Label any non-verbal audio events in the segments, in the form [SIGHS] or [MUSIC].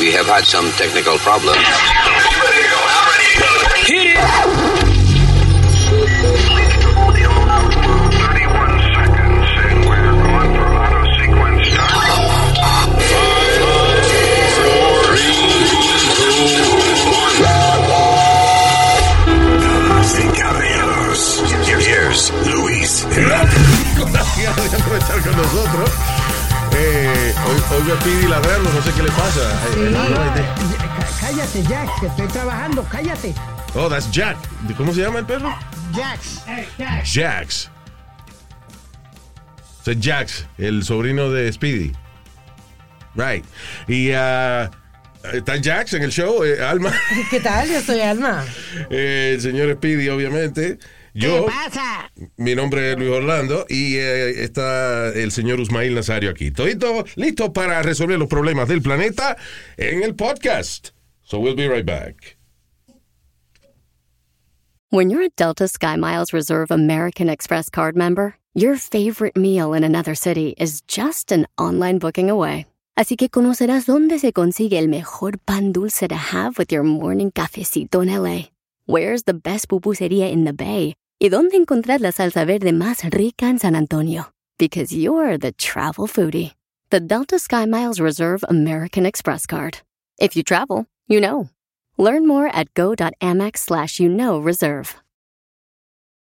We have had some technical problems. Hit it! Damas y caballeros, here's Luis. Gracias por estar con nosotros. Eh, hoy, hoy me pide ladrando, no sé qué le pasa. Sí. Eh, Cá- Cállate, Jax, que estoy trabajando, cállate. Oh, that's Jack. ¿Cómo se llama el perro? Jax. Jax. O sea, Jax, el sobrino de Speedy. Right. Y ah, está Jax en el show, eh, Alma. ¿Qué tal? Yo soy Alma. [LAUGHS] Eh, el señor Speedy, obviamente. Yo, ¿Qué pasa? mi nombre es Luis Orlando y eh, está el señor Usmail Nazario aquí. Estoy todo listo para resolver los problemas del planeta en el podcast. So we'll be right back. When you're a Delta SkyMiles Reserve American Express card member, your favorite meal in another city is just an online booking away. Así que conocerás dónde se consigue el mejor pan dulce to have with your morning cafecito en LA. Where's the best pupusería in the Bay? Y dónde encontrar la salsa verde más rica en San Antonio. Because you're the travel foodie. The Delta SkyMiles Reserve American Express card. If you travel, you know. Learn more at go.amex slash you know reserve.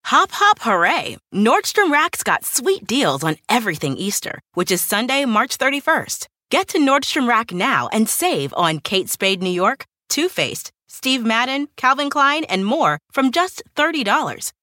Hop, hop, hooray! Nordstrom Rack's got sweet deals on everything Easter, which is Sunday, March 31st. Get to Nordstrom Rack now and save on Kate Spade New York, Too Faced, Steve Madden, Calvin Klein, and more from just $30.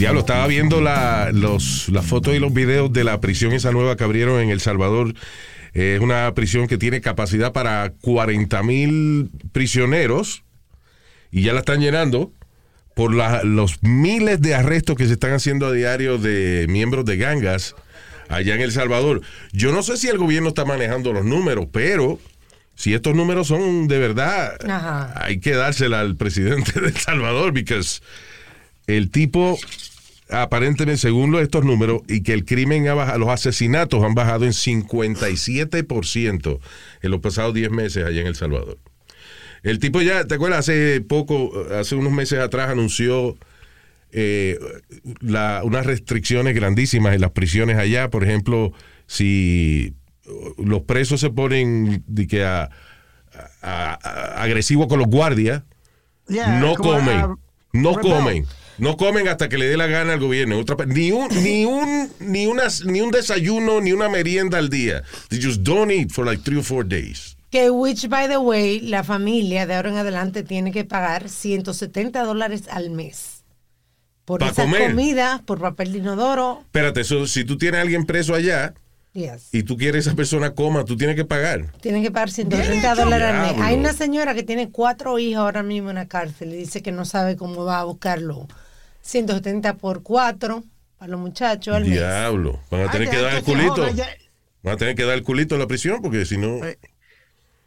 Diablo, estaba viendo la, los, las fotos y los videos de la prisión esa nueva que abrieron en El Salvador. Eh, Es una prisión que tiene capacidad para 40 mil prisioneros y ya la están llenando por la- los miles de arrestos que se están haciendo a diario de miembros de gangas allá en El Salvador. Yo no sé si el gobierno está manejando los números, pero si estos números son de verdad, Ajá. hay que dársela al presidente de El Salvador, porque el tipo, aparentemente, según estos números, y que el crimen ha bajado, los asesinatos han bajado en 57% en los pasados 10 meses allá en El Salvador. El tipo ya, ¿te acuerdas? Hace poco, hace unos meses atrás anunció eh, la- unas restricciones grandísimas en las prisiones allá. Por ejemplo, si los presos se ponen de que a, a- a- agresivos con los guardias, Yeah, no comen, no comen. No comen hasta que le dé la gana al gobierno. Otra ni un ni un ni una, ni un desayuno ni una merienda al día. They just don't eat for like three or four days. Que which, by the way, la familia de ahora en adelante tiene que pagar 170 dólares al mes. Por Pa' esa comer. comida, por papel de inodoro. Espérate, eso, si tú tienes a alguien preso allá Yes. y tú quieres que esa persona coma, tú tienes que pagar. Tienen que pagar 130 dólares al mes. Hay una señora que tiene cuatro hijos ahora mismo en la cárcel y dice que no sabe cómo va a buscarlo. 170 por cuatro para los muchachos al mes. Diablo. Van a tener Ay, que dar el culito. Van a tener que dar el culito en la prisión porque si no. Eh,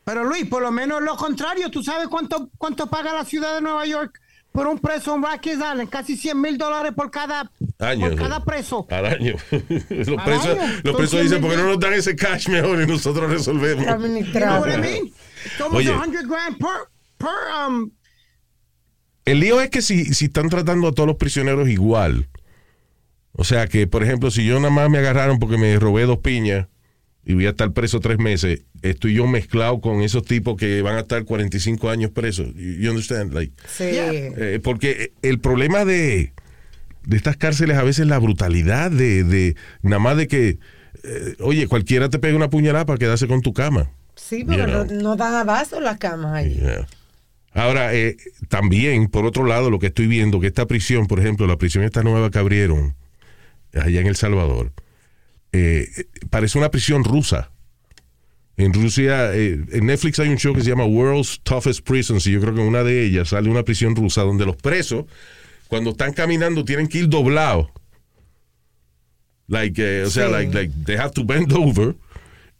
Pero Luis, por lo menos lo contrario, ¿tú sabes cuánto, cuánto paga la ciudad de Nueva York por un preso en Rikers Island? Casi 100 mil dólares por cada, Años. por cada preso. Al año. [LAUGHS] los Al presos, año. los presos 100 dicen, ¿por qué no nos dan ese cash mejor y nosotros resolvemos? You know Administrado. what I mean? It's almost Oye. 100 grand per, per um, El lío es que si, si están tratando a todos los prisioneros igual, o sea que, por ejemplo, si yo nada más me agarraron porque me robé dos piñas y voy a estar preso tres meses, estoy yo mezclado con esos tipos que van a estar 45 años presos. You understand? Like, Sí. Eh, porque el problema de, de estas cárceles a veces es la brutalidad de, de nada más de que, eh, oye, cualquiera te pega una puñalada para quedarse con tu cama. Sí, You know. no, no dan abasto las camas ahí. Yeah. Ahora, eh, también, por otro lado, lo que estoy viendo, que esta prisión, por ejemplo, la prisión esta nueva que abrieron allá en El Salvador, eh, parece una prisión rusa. En Rusia, eh, en Netflix hay un show que se llama World's Toughest Prisons y yo creo que en una de ellas sale una prisión rusa donde los presos, cuando están caminando, tienen que ir doblados. Like, eh, o sea, like, like, they have to bend [LAUGHS] over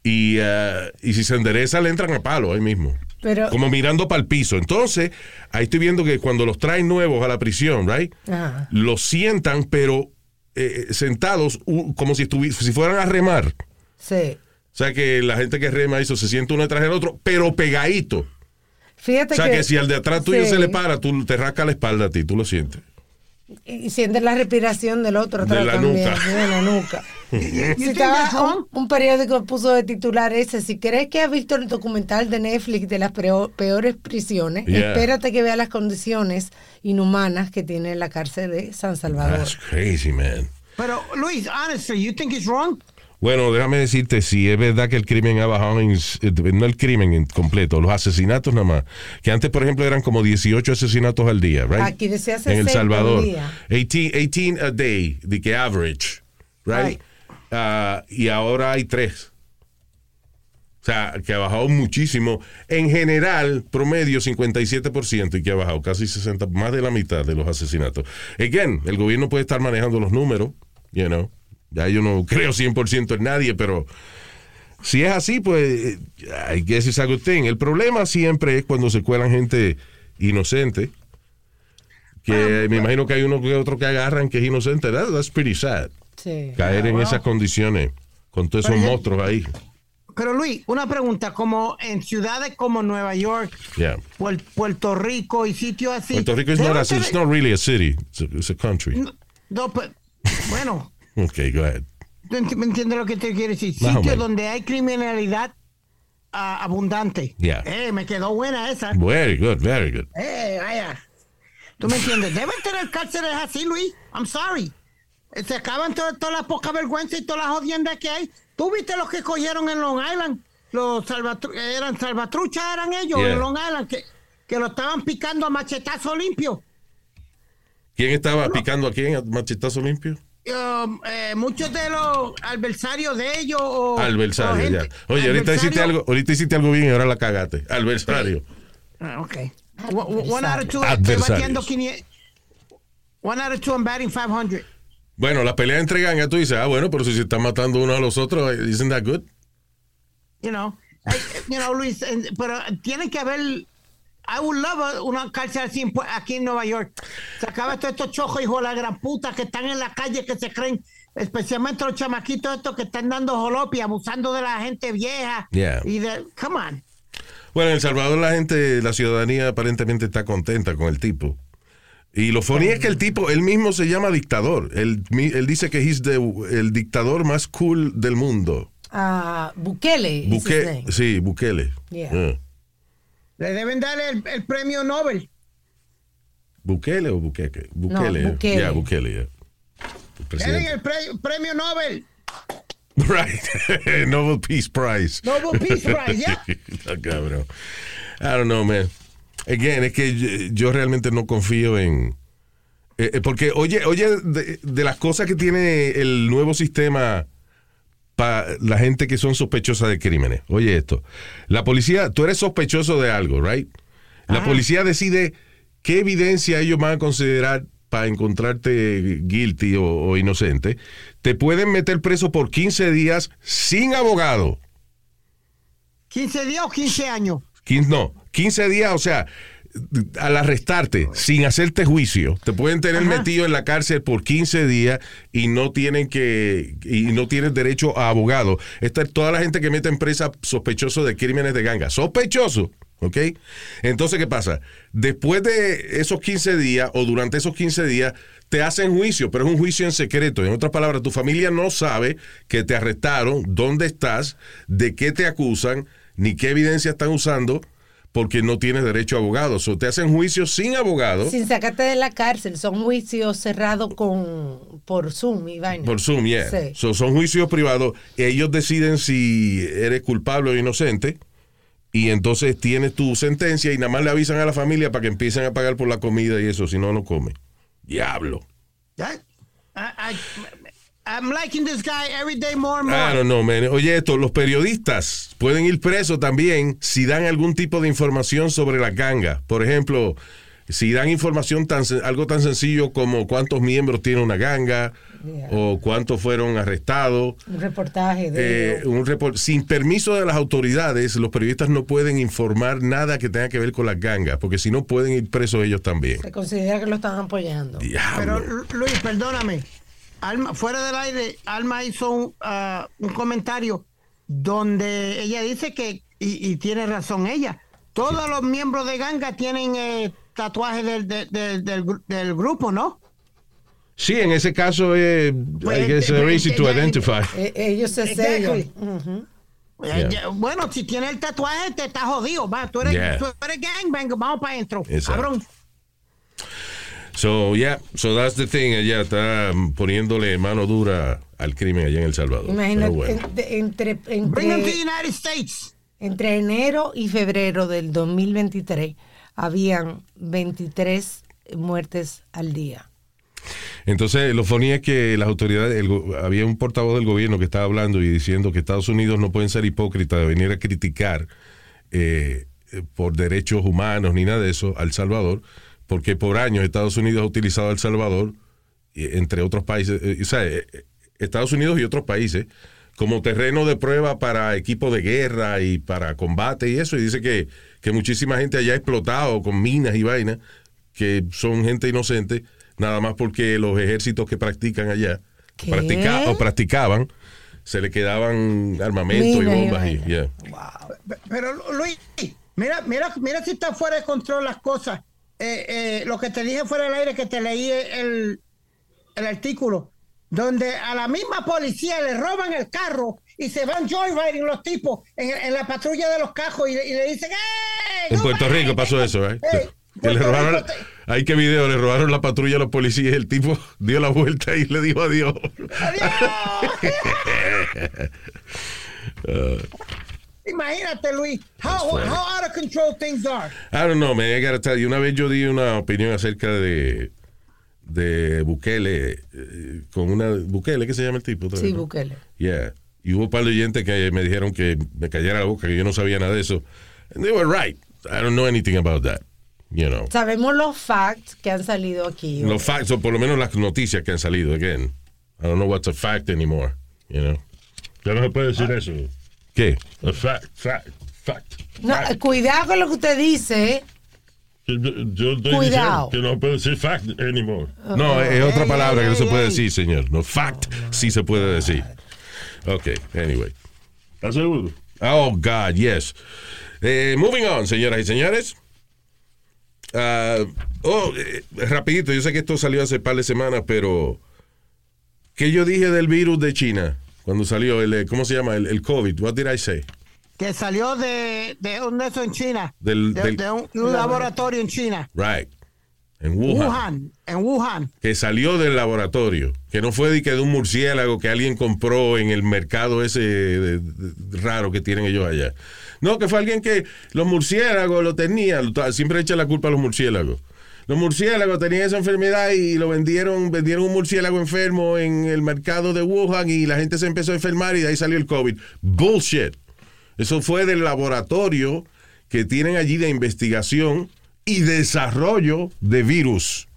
y, eh, y si se endereza le entran a palo ahí mismo. Pero, Como mirando para el piso. Entonces, ahí estoy viendo que cuando los traen nuevos a la prisión, right? Ajá. Los sientan, pero eh, sentados u- como si, si fueran a remar. sí. O sea que la gente que rema eso se siente uno detrás del otro, pero pegadito. Fíjate O sea que, si al de atrás tuyo sí. se le para, tú te rasca la espalda a ti, tú lo sientes. Y sientes la respiración del otro De atrás la también, nuca. de la nuca. [LAUGHS] Si un, un periódico puso de titular ese, si crees que has visto el documental de Netflix de las peores prisiones, Yeah. espérate que veas las condiciones inhumanas que tiene la cárcel de San Salvador. That's crazy, man. Pero, Luis, honestly, you think it's wrong? Bueno, déjame decirte, si es verdad que el crimen ha bajado, en, eh, no el crimen en completo, los asesinatos nada más, que antes, por ejemplo, eran como 18 asesinatos al día, right? Aquí decía En El 60 Salvador. al día. 18, 18 a day, de que average, right? Right. Ah, y ahora hay tres. O sea, que ha bajado muchísimo. En general, promedio 57% y que ha bajado casi 60, más de la mitad de los asesinatos. Again, el gobierno puede estar manejando los números, you know. Ya yo no creo 100% en nadie, pero si es así, pues, I guess it's a good thing. El problema siempre es cuando se cuelan gente inocente. Que me imagino que hay uno que otro que agarran que es inocente. That- that's pretty sad. Sí. Caer en esas condiciones con todos esos Pero monstruos ahí. Pero, Luis, una pregunta, como en ciudades como Nueva York, Yeah. Puer- Puerto Rico y sitios así. Puerto Rico is not, a, it's not really a city. It's a, it's a country. No, no, pues, bueno, [LAUGHS] Okay, go ahead. me entiendes lo que te quiero decir. Más o Sitios donde hay criminalidad ah, abundante. Yeah. Eh, me quedó buena esa. Very good, very good. Eh, vaya. ¿Tú me entiendes? Deben tener cárceles así, Luis. I'm sorry. Se acaban to- todas las poca vergüenza y todas las jodiendas que hay. ¿Tú viste los que cogieron en Long Island? Los salvatru- eran salvatruchas, eran ellos Yeah. en Long Island, que, que lo estaban picando a machetazo limpio. ¿Quién estaba picando a quién? ¿A machetazo limpio? Um, eh, muchos de los adversarios de ellos o, ya. Oye, ahorita hiciste algo, ahorita hiciste algo bien y ahora la cagaste. Adversario. Ah, ok. One- out of two, estoy batiendo 500. One out of two, I'm batting 500. Bueno, la pelea entre gangas, tú dices, ah, bueno, pero si se están matando uno a los otros, isn't that good? you know, you know, Luis, pero tiene que haber, I would love una cárcel así aquí en Nueva York. Se acaba todos estos chojos, hijos de la gran puta, que están en la calle, que se creen, especialmente los chamaquitos estos que están dando jolopi, abusando de la gente vieja. Yeah. Y de, come on. Bueno, en El Salvador la gente, la ciudadanía aparentemente está contenta con el tipo. Y lo funny es que el tipo, él mismo se llama dictador. Él, dice que es el dictador más cool del mundo. Ah, Bukele. name. sí, Bukele. Yeah. Le deben dar el, el premio Nobel. ¿Bukele o Buqueque? Bukele. No, eh. Bukele. Ya, Bukele, ya. El el pre- premio Nobel. [LAUGHS] Right. [LAUGHS] Nobel Peace Prize. Nobel Peace [LAUGHS] Prize, ya. Ah, cabrón. I don't know, man. Again, es que yo, yo realmente no confío en... eh, eh, porque, oye, oye, de, de las cosas que tiene el nuevo sistema para la gente que son sospechosas de crímenes. Oye esto. La policía, tú eres sospechoso de algo, right? La policía decide qué evidencia ellos van a considerar para encontrarte guilty o, o inocente. Te pueden meter preso por 15 días sin abogado. 15 días o 15 años. 15, no, 15 días, o sea, al arrestarte sin hacerte juicio, te pueden tener Ajá. metido en la cárcel por 15 días y no tienen que y no tienes derecho a abogado. Esta es toda la gente que mete en presa sospechoso de crímenes de ganga, sospechoso, ¿ok? Entonces, ¿qué pasa? Después de esos 15 días o durante esos 15 días te hacen juicio, pero es un juicio en secreto. En otras palabras, tu familia no sabe que te arrestaron, dónde estás, de qué te acusan, ni qué evidencia están usando, porque no tienes derecho a abogado. O te hacen juicio sin abogado, Sin sacarte de la cárcel, son juicios cerrados con por Zoom y vaina. por Zoom, yeah. Sí. So, son juicios privados. Ellos deciden si eres culpable o inocente. Y entonces tienes tu sentencia y nada más le avisan a la familia para que empiecen a pagar por la comida y eso, si no, no come. Diablo. Ya. Ah, ah, I'm liking this guy every day more and more. I don't know, man. Oye, esto, los periodistas pueden ir presos también si dan algún tipo de información sobre la ganga. Por ejemplo, si dan información tan algo tan sencillo como cuántos miembros tiene una ganga Yeah. o cuántos fueron arrestados. Un reportaje de... Eh, un report- sin permiso de las autoridades, los periodistas no pueden informar nada que tenga que ver con las gangas, porque si no pueden ir presos ellos también. se considera que lo están apoyando. Pero Diablo. Luis, perdóname. Alma, fuera del aire, Alma hizo un, ah, un comentario donde ella dice que, y, y tiene razón ella, todos los miembros de ganga tienen eh, tatuajes del, del, del- del gru- del grupo, ¿no? Sí, en ese caso, eh, Pues, I guess, eh, uh, pues, easy to eh, identify. Eh, ellos se sellan. Eh, Yeah. Bueno, si tiene el tatuaje, te está jodido. Va, tú eres, Yeah. tú eres gangbang, vamos para adentro. Cabrón. So, yeah, so that's the thing. Ella está poniéndole mano dura al crimen allá en El Salvador. Imagínate, bueno. entre, entre, United States. entre enero y febrero del 2023 habían 23 muertes al día. Entonces, lo funny es que las autoridades, el había un portavoz del gobierno que estaba hablando y diciendo que Estados Unidos no pueden ser hipócritas de venir a criticar eh, eh, por derechos humanos ni nada de eso al Salvador, porque por años Estados Unidos ha utilizado a El Salvador, entre otros países, eh, o sea, eh, eh, Estados Unidos y otros países, como terreno de prueba para equipos de guerra y para combate y eso, y dice que, que muchísima gente allá ha explotado con minas y vainas, que son gente inocente, nada más porque los ejércitos que practican allá, practica- o practicaban, se le quedaban armamento y bombas y, yeah. Pe- Pero Luis, mira, mira, mira si está fuera de control las cosas. Eh, eh, lo que te dije fuera del aire que te leí el, el artículo, donde a la misma policía le roban el carro y se van joyriding los tipos en, en la patrulla de los cajos y, le- y le dicen ¡Ey! En no Puerto! Rico pasó eso, ¿eh? Ey, Que le Puerto robaron, Rico te- hay que video, le robaron la patrulla a los policías y el tipo [LAUGHS] dio la vuelta y le dijo adiós. [LAUGHS] [LAUGHS] Imagínate, Luis, how, how out of control things are. I don't know, man, I gotta tell you, Una vez yo di una opinión acerca de, de Bukele, eh, con una, Bukele, ¿qué se llama el tipo? Sí, vez, no? Bukele. Yeah. Y hubo un par de oyentes que me dijeron que me cayera la boca, que yo no sabía nada de eso. And they were right. I don't know anything about that. You know. Sabemos los facts que han salido aquí. Los facts, o por lo menos las noticias que han salido. Again, I don't know what's a fact anymore. You know. Ya no se puede decir eso. ¿Qué? A fact, fact, fact. No, fact. cuidado con lo que usted dice. ¿eh? Yo, yo estoy Cuidado. diciendo que no se puede decir fact anymore. No, es otra palabra que no se puede decir, señor. No, fact sí se puede decir. Ok, anyway. ¿Estás seguro? Oh, God, yes. Eh, moving on, señoras y señores. Ah, oh, eh, rapidito, yo sé que esto salió hace par de semanas, pero ¿qué yo dije del virus de China? Cuando salió el, eh, ¿cómo se llama? El, el COVID. What did I say? Que salió de, de un de eso en China. Del- de, del- de un, un laboratorio en China. Right. En Wuhan. Wuhan. En Wuhan. Que salió del laboratorio. Que no fue de, que de un murciélago que alguien compró en el mercado ese de- de- raro que tienen ellos allá. No, que fue alguien que los murciélagos lo tenían. Siempre echan la culpa a los murciélagos. Los murciélagos tenían esa enfermedad y lo vendieron, vendieron un murciélago enfermo en el mercado de Wuhan y la gente se empezó a enfermar y de ahí salió el COVID. Bullshit. Eso fue del laboratorio que tienen allí de investigación y desarrollo de virus.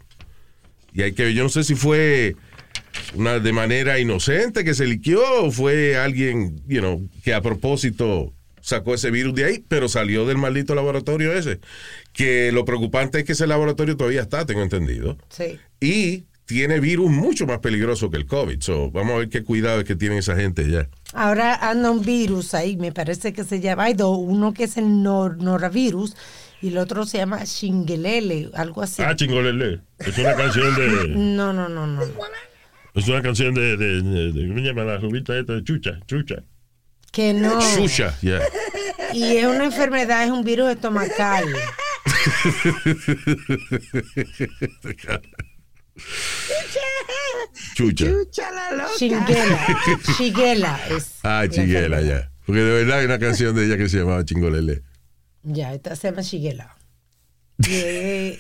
Y hay que yo no sé si fue una de manera inocente que se liquió o fue alguien, you know, que a propósito sacó ese virus de ahí, pero salió del maldito laboratorio ese. Que lo preocupante es que ese laboratorio todavía está, tengo entendido. Sí. Y tiene virus mucho más peligroso que el COVID. So, vamos a ver qué cuidado es que tienen esa gente ya. Ahora anda un virus ahí, me parece que se llama, hay dos, uno que es el nor- norovirus y el otro se llama Shingelele, algo así. Ah, chingolele. Es una canción de. [LAUGHS] No, no, no, no. Es una canción de. de, de, de- ¿Cómo se llama la rubita esta? Chucha, chucha. Que no. Shusha, yeah. Y es una enfermedad, es un virus estomacal. Chucha. Chucha la loca. Shingela. Shigela es. Ah, la chiguela, ya. Porque de verdad hay una canción de ella que se llamaba Chingolele. Ya, esta se llama Shigela. Y es,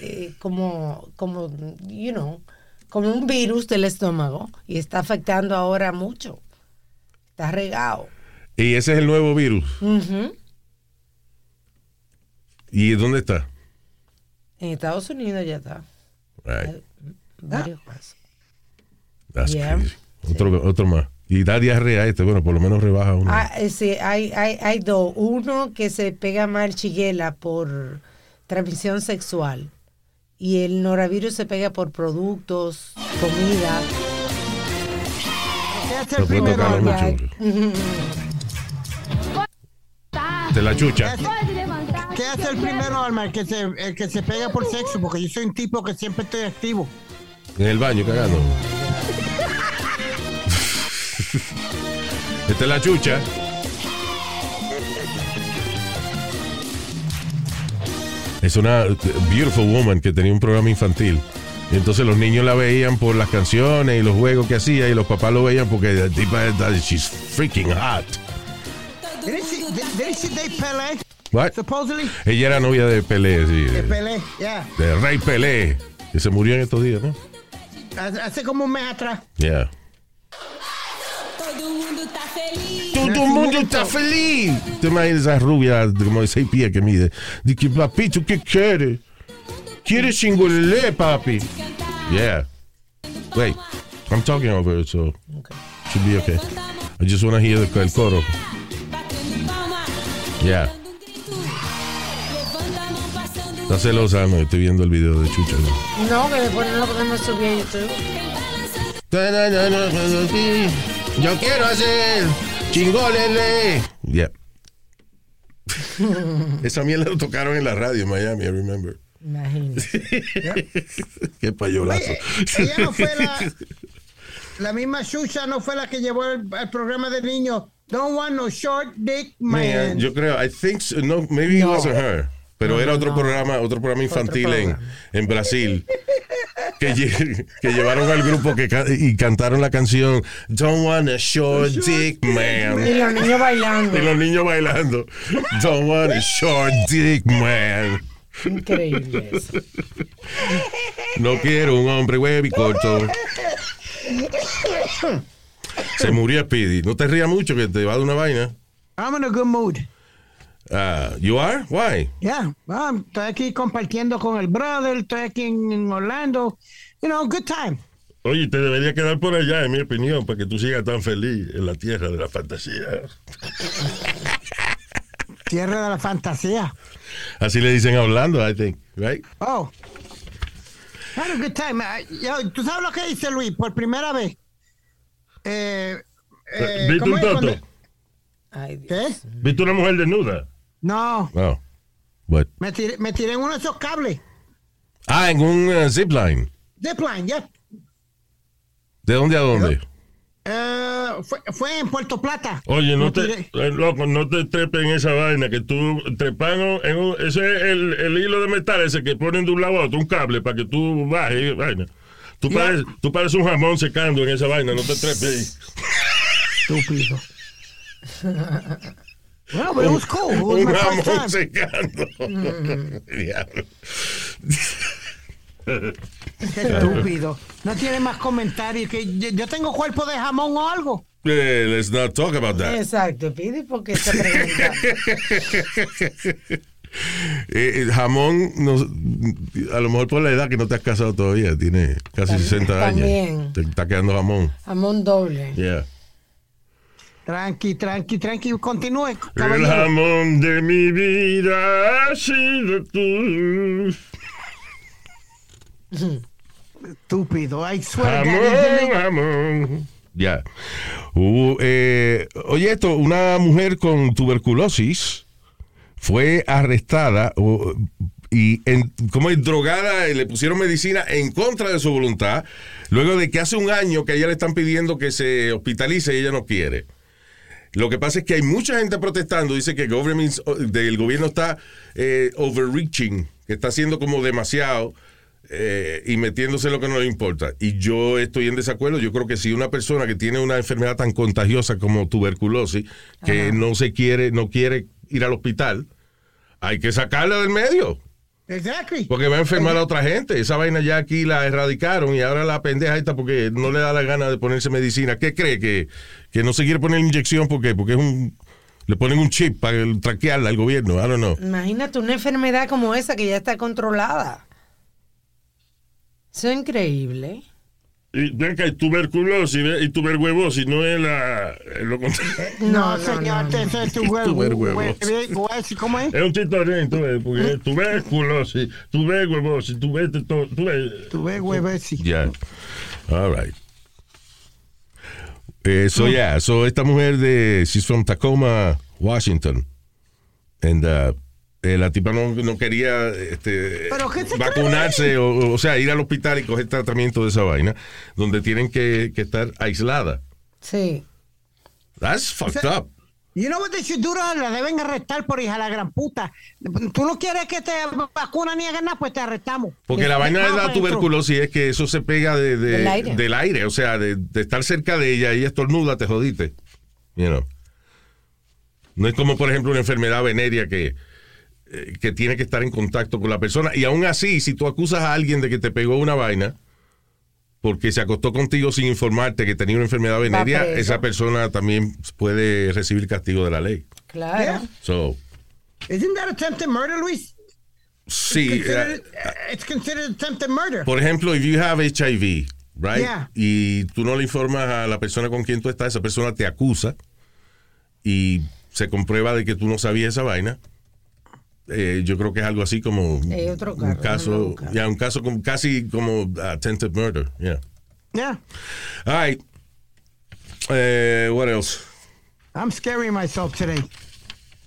eh, como, como, you know, como un virus del estómago y está afectando ahora mucho. Está regado. Y ese es el nuevo virus. Ujú. ¿Y dónde está? En Estados Unidos ya está. Right. Varios casos. That's Yeah. crazy. Otro, otro más. Y da diarrea este, bueno, por lo menos rebaja uno. Ah, eh, sí, hay, hay, hay dos. Uno que se pega mal chiguela por transmisión sexual. Y el norovirus se pega por productos, comida. ¿Qué hace Se el puede primero. De la chucha. ¿Qué hace el primero, Alma? El que, se, el que se pega por sexo, porque yo soy un tipo que siempre estoy activo. En el baño cagando. Esta es la chucha. Es una beautiful woman que tenía un programa infantil. Y entonces los niños la veían por las canciones y los juegos que hacía y los papás lo veían porque la tipa es- she's freaking hot. Didn't she, did- didn't she date Pelé? What? Supposedly. Ella era novia de Pelé, sí, De Pelé, yeah. de Rey Pelé, que se murió en estos días, ¿no? Hace, como un mes atrás. Yeah. Todo mundo tá feliz. Todo el mundo está feliz. ¿Te imaginas esa rubia como de seis pies que mide? Dice papito, ¿qué quiere? ¿Quiere chingolele, papi? Yeah. Wait, I'm talking over it, so should be okay. I just want to hear the, el coro. Batendo palma. Yeah. Dando um grito. Levanta a mão passando. Está celosa, no, estoy viendo el video de Chucha. ¿no? No, que después no lo podemos subir a YouTube. Yo quiero hacer chingolele. Yeah. Esa mierda lo tocaron en la radio en Miami, I remember. Imagínate. [LAUGHS] Qué payolazo. Oye, ella no fue la, la misma Xuxa, no fue la que llevó el, el programa de niños. Don't want no short dick man. Yo creo, I think, so- no, maybe it wasn't her. Pero No, era otro no. programa, otro programa infantil en, programa. en Brasil. Que, lle- [LAUGHS] que llevaron al grupo que ca- y cantaron la canción Don't want a short dick Y man. los niños bailando. Y los niños bailando. Don't want a short dick man. Increíble eso. No quiero un hombre huevo y corto. [LAUGHS] Se murió Speedy. No te rías mucho que te va de una vaina. I'm in a good mood. Ah, you are? Why? Yeah, well, estoy aquí compartiendo con el brother, estoy aquí en, Orlando. You know, good time. Oye, te debería quedar por allá, en mi opinión, para que tú sigas tan feliz en la tierra de la fantasía. [LAUGHS] Tierra de la fantasía. Así le dicen hablando, I think, right? Oh. Had a good time. Ah, yo, ¿Tú sabes lo que dice Luis? Por primera vez. Eh, eh, ¿Viste ¿cómo un cuando- toto? Ay, Dios. ¿Qué? ¿Viste una mujer desnuda? No, Oh. What? me tiré, me tiré en uno de esos cables. Ah, en un uh, zipline. Zipline, ya. ¿De dónde a dónde? Eh, fue, fue en Puerto Plata. Oye, no te, eh, loco, no te trepes en esa vaina, que tú trepando en un, ese es el, el hilo de metal ese que ponen de un lado a otro, un cable para que tú bajes, vaina. Tú, Ya. pareces, tú pareces un jamón secando en esa vaina, no te trepes. Estúpido. Well, but it was cool. It was Un my first jamón time. secando. Mm. [LAUGHS] Diablo. Estúpido. No tiene más comentarios. que yo, tengo cuerpo de jamón o algo. Eh, let's not talk about that. Exacto, pide porque te pregunta. [LAUGHS] Eh, el jamón, no- a lo mejor por la edad que no te has casado todavía, tiene casi También- 60 años. también. Te está quedando jamón. Jamón doble. Yeah. Tranqui, tranqui, tranqui. Continúe, El caballero. jamón de mi vida ha sido tú. [LAUGHS] Estúpido. To God, Jamón, jamón. Ya. Eh, oye, esto, una mujer con tuberculosis fue arrestada y en, como es drogada, y le pusieron medicina en contra de su voluntad, luego de que hace un año que a ella le están pidiendo que se hospitalice y ella no quiere. Lo que pasa es que hay mucha gente protestando, dice que el del gobierno está eh, overreaching, que está haciendo como demasiado eh, y metiéndose en lo que no le importa. Y yo estoy en desacuerdo. Yo creo que si una persona que tiene una enfermedad tan contagiosa como tuberculosis, que no se quiere, no quiere ir al hospital, hay que sacarla del medio. Exactly. Porque va a enfermar a otra gente. Esa vaina ya aquí la erradicaron y ahora la pendeja esta porque no le da la gana de ponerse medicina. ¿Qué cree? Que, que no se quiere poner inyección porque, porque es un. Le ponen un chip para traquearla al gobierno. I don't know. Imagínate una enfermedad como esa que ya está controlada. Eso es increíble. Y hay tuberculosis y tuberhuevosis, no es la, es lo contrario. [LAUGHS] No, señor, eso es tu huevo. Tuberhuevos. hue- ¿Cómo es? Es un ves, porque es tuberculosis, tuberhuevosis, tú ves, tú, tú ves. Tu huevo, sí. Ya. All right. Eh, so, yeah. So, esta mujer de. She's from Tacoma, Washington. And, uh, eh, la tipa no, no quería este, ¿Pero qué se vacunarse, o, o sea, ir al hospital y coger tratamiento de esa vaina, donde tienen que, que estar aislada. Sí. That's fucked up. You know what they should do? La deben arrestar por hija la gran puta. Tú no quieres que te vacunan ni hagan nada, pues te arrestamos. Porque la vaina de la tuberculosis es que eso se pega de, de- Del aire. del aire, o sea, de, de estar cerca de ella y estornuda, te jodiste. You know. No es como, por ejemplo, una enfermedad venérea que, que tiene que estar en contacto con la persona. Y aún así, si tú acusas a alguien de que te pegó una vaina porque se acostó contigo sin informarte que tenía una enfermedad venérea, esa persona también puede recibir castigo de la ley. Claro. Yeah. So, Isn't that attempted murder, Luis? sí. Considered- eh, it's considered attempted murder. Por ejemplo, if you have HIV, right? Yeah. Y tú no le informas a la persona con quien tú estás, esa persona te acusa y se comprueba de que tú no sabías esa vaina. Eh, yo creo que es algo así como Eh, otro un carro, déjame caso, ya un caso como, casi como attempted murder. Yeah. Yeah. All right. Eh, what else? I'm scaring myself today.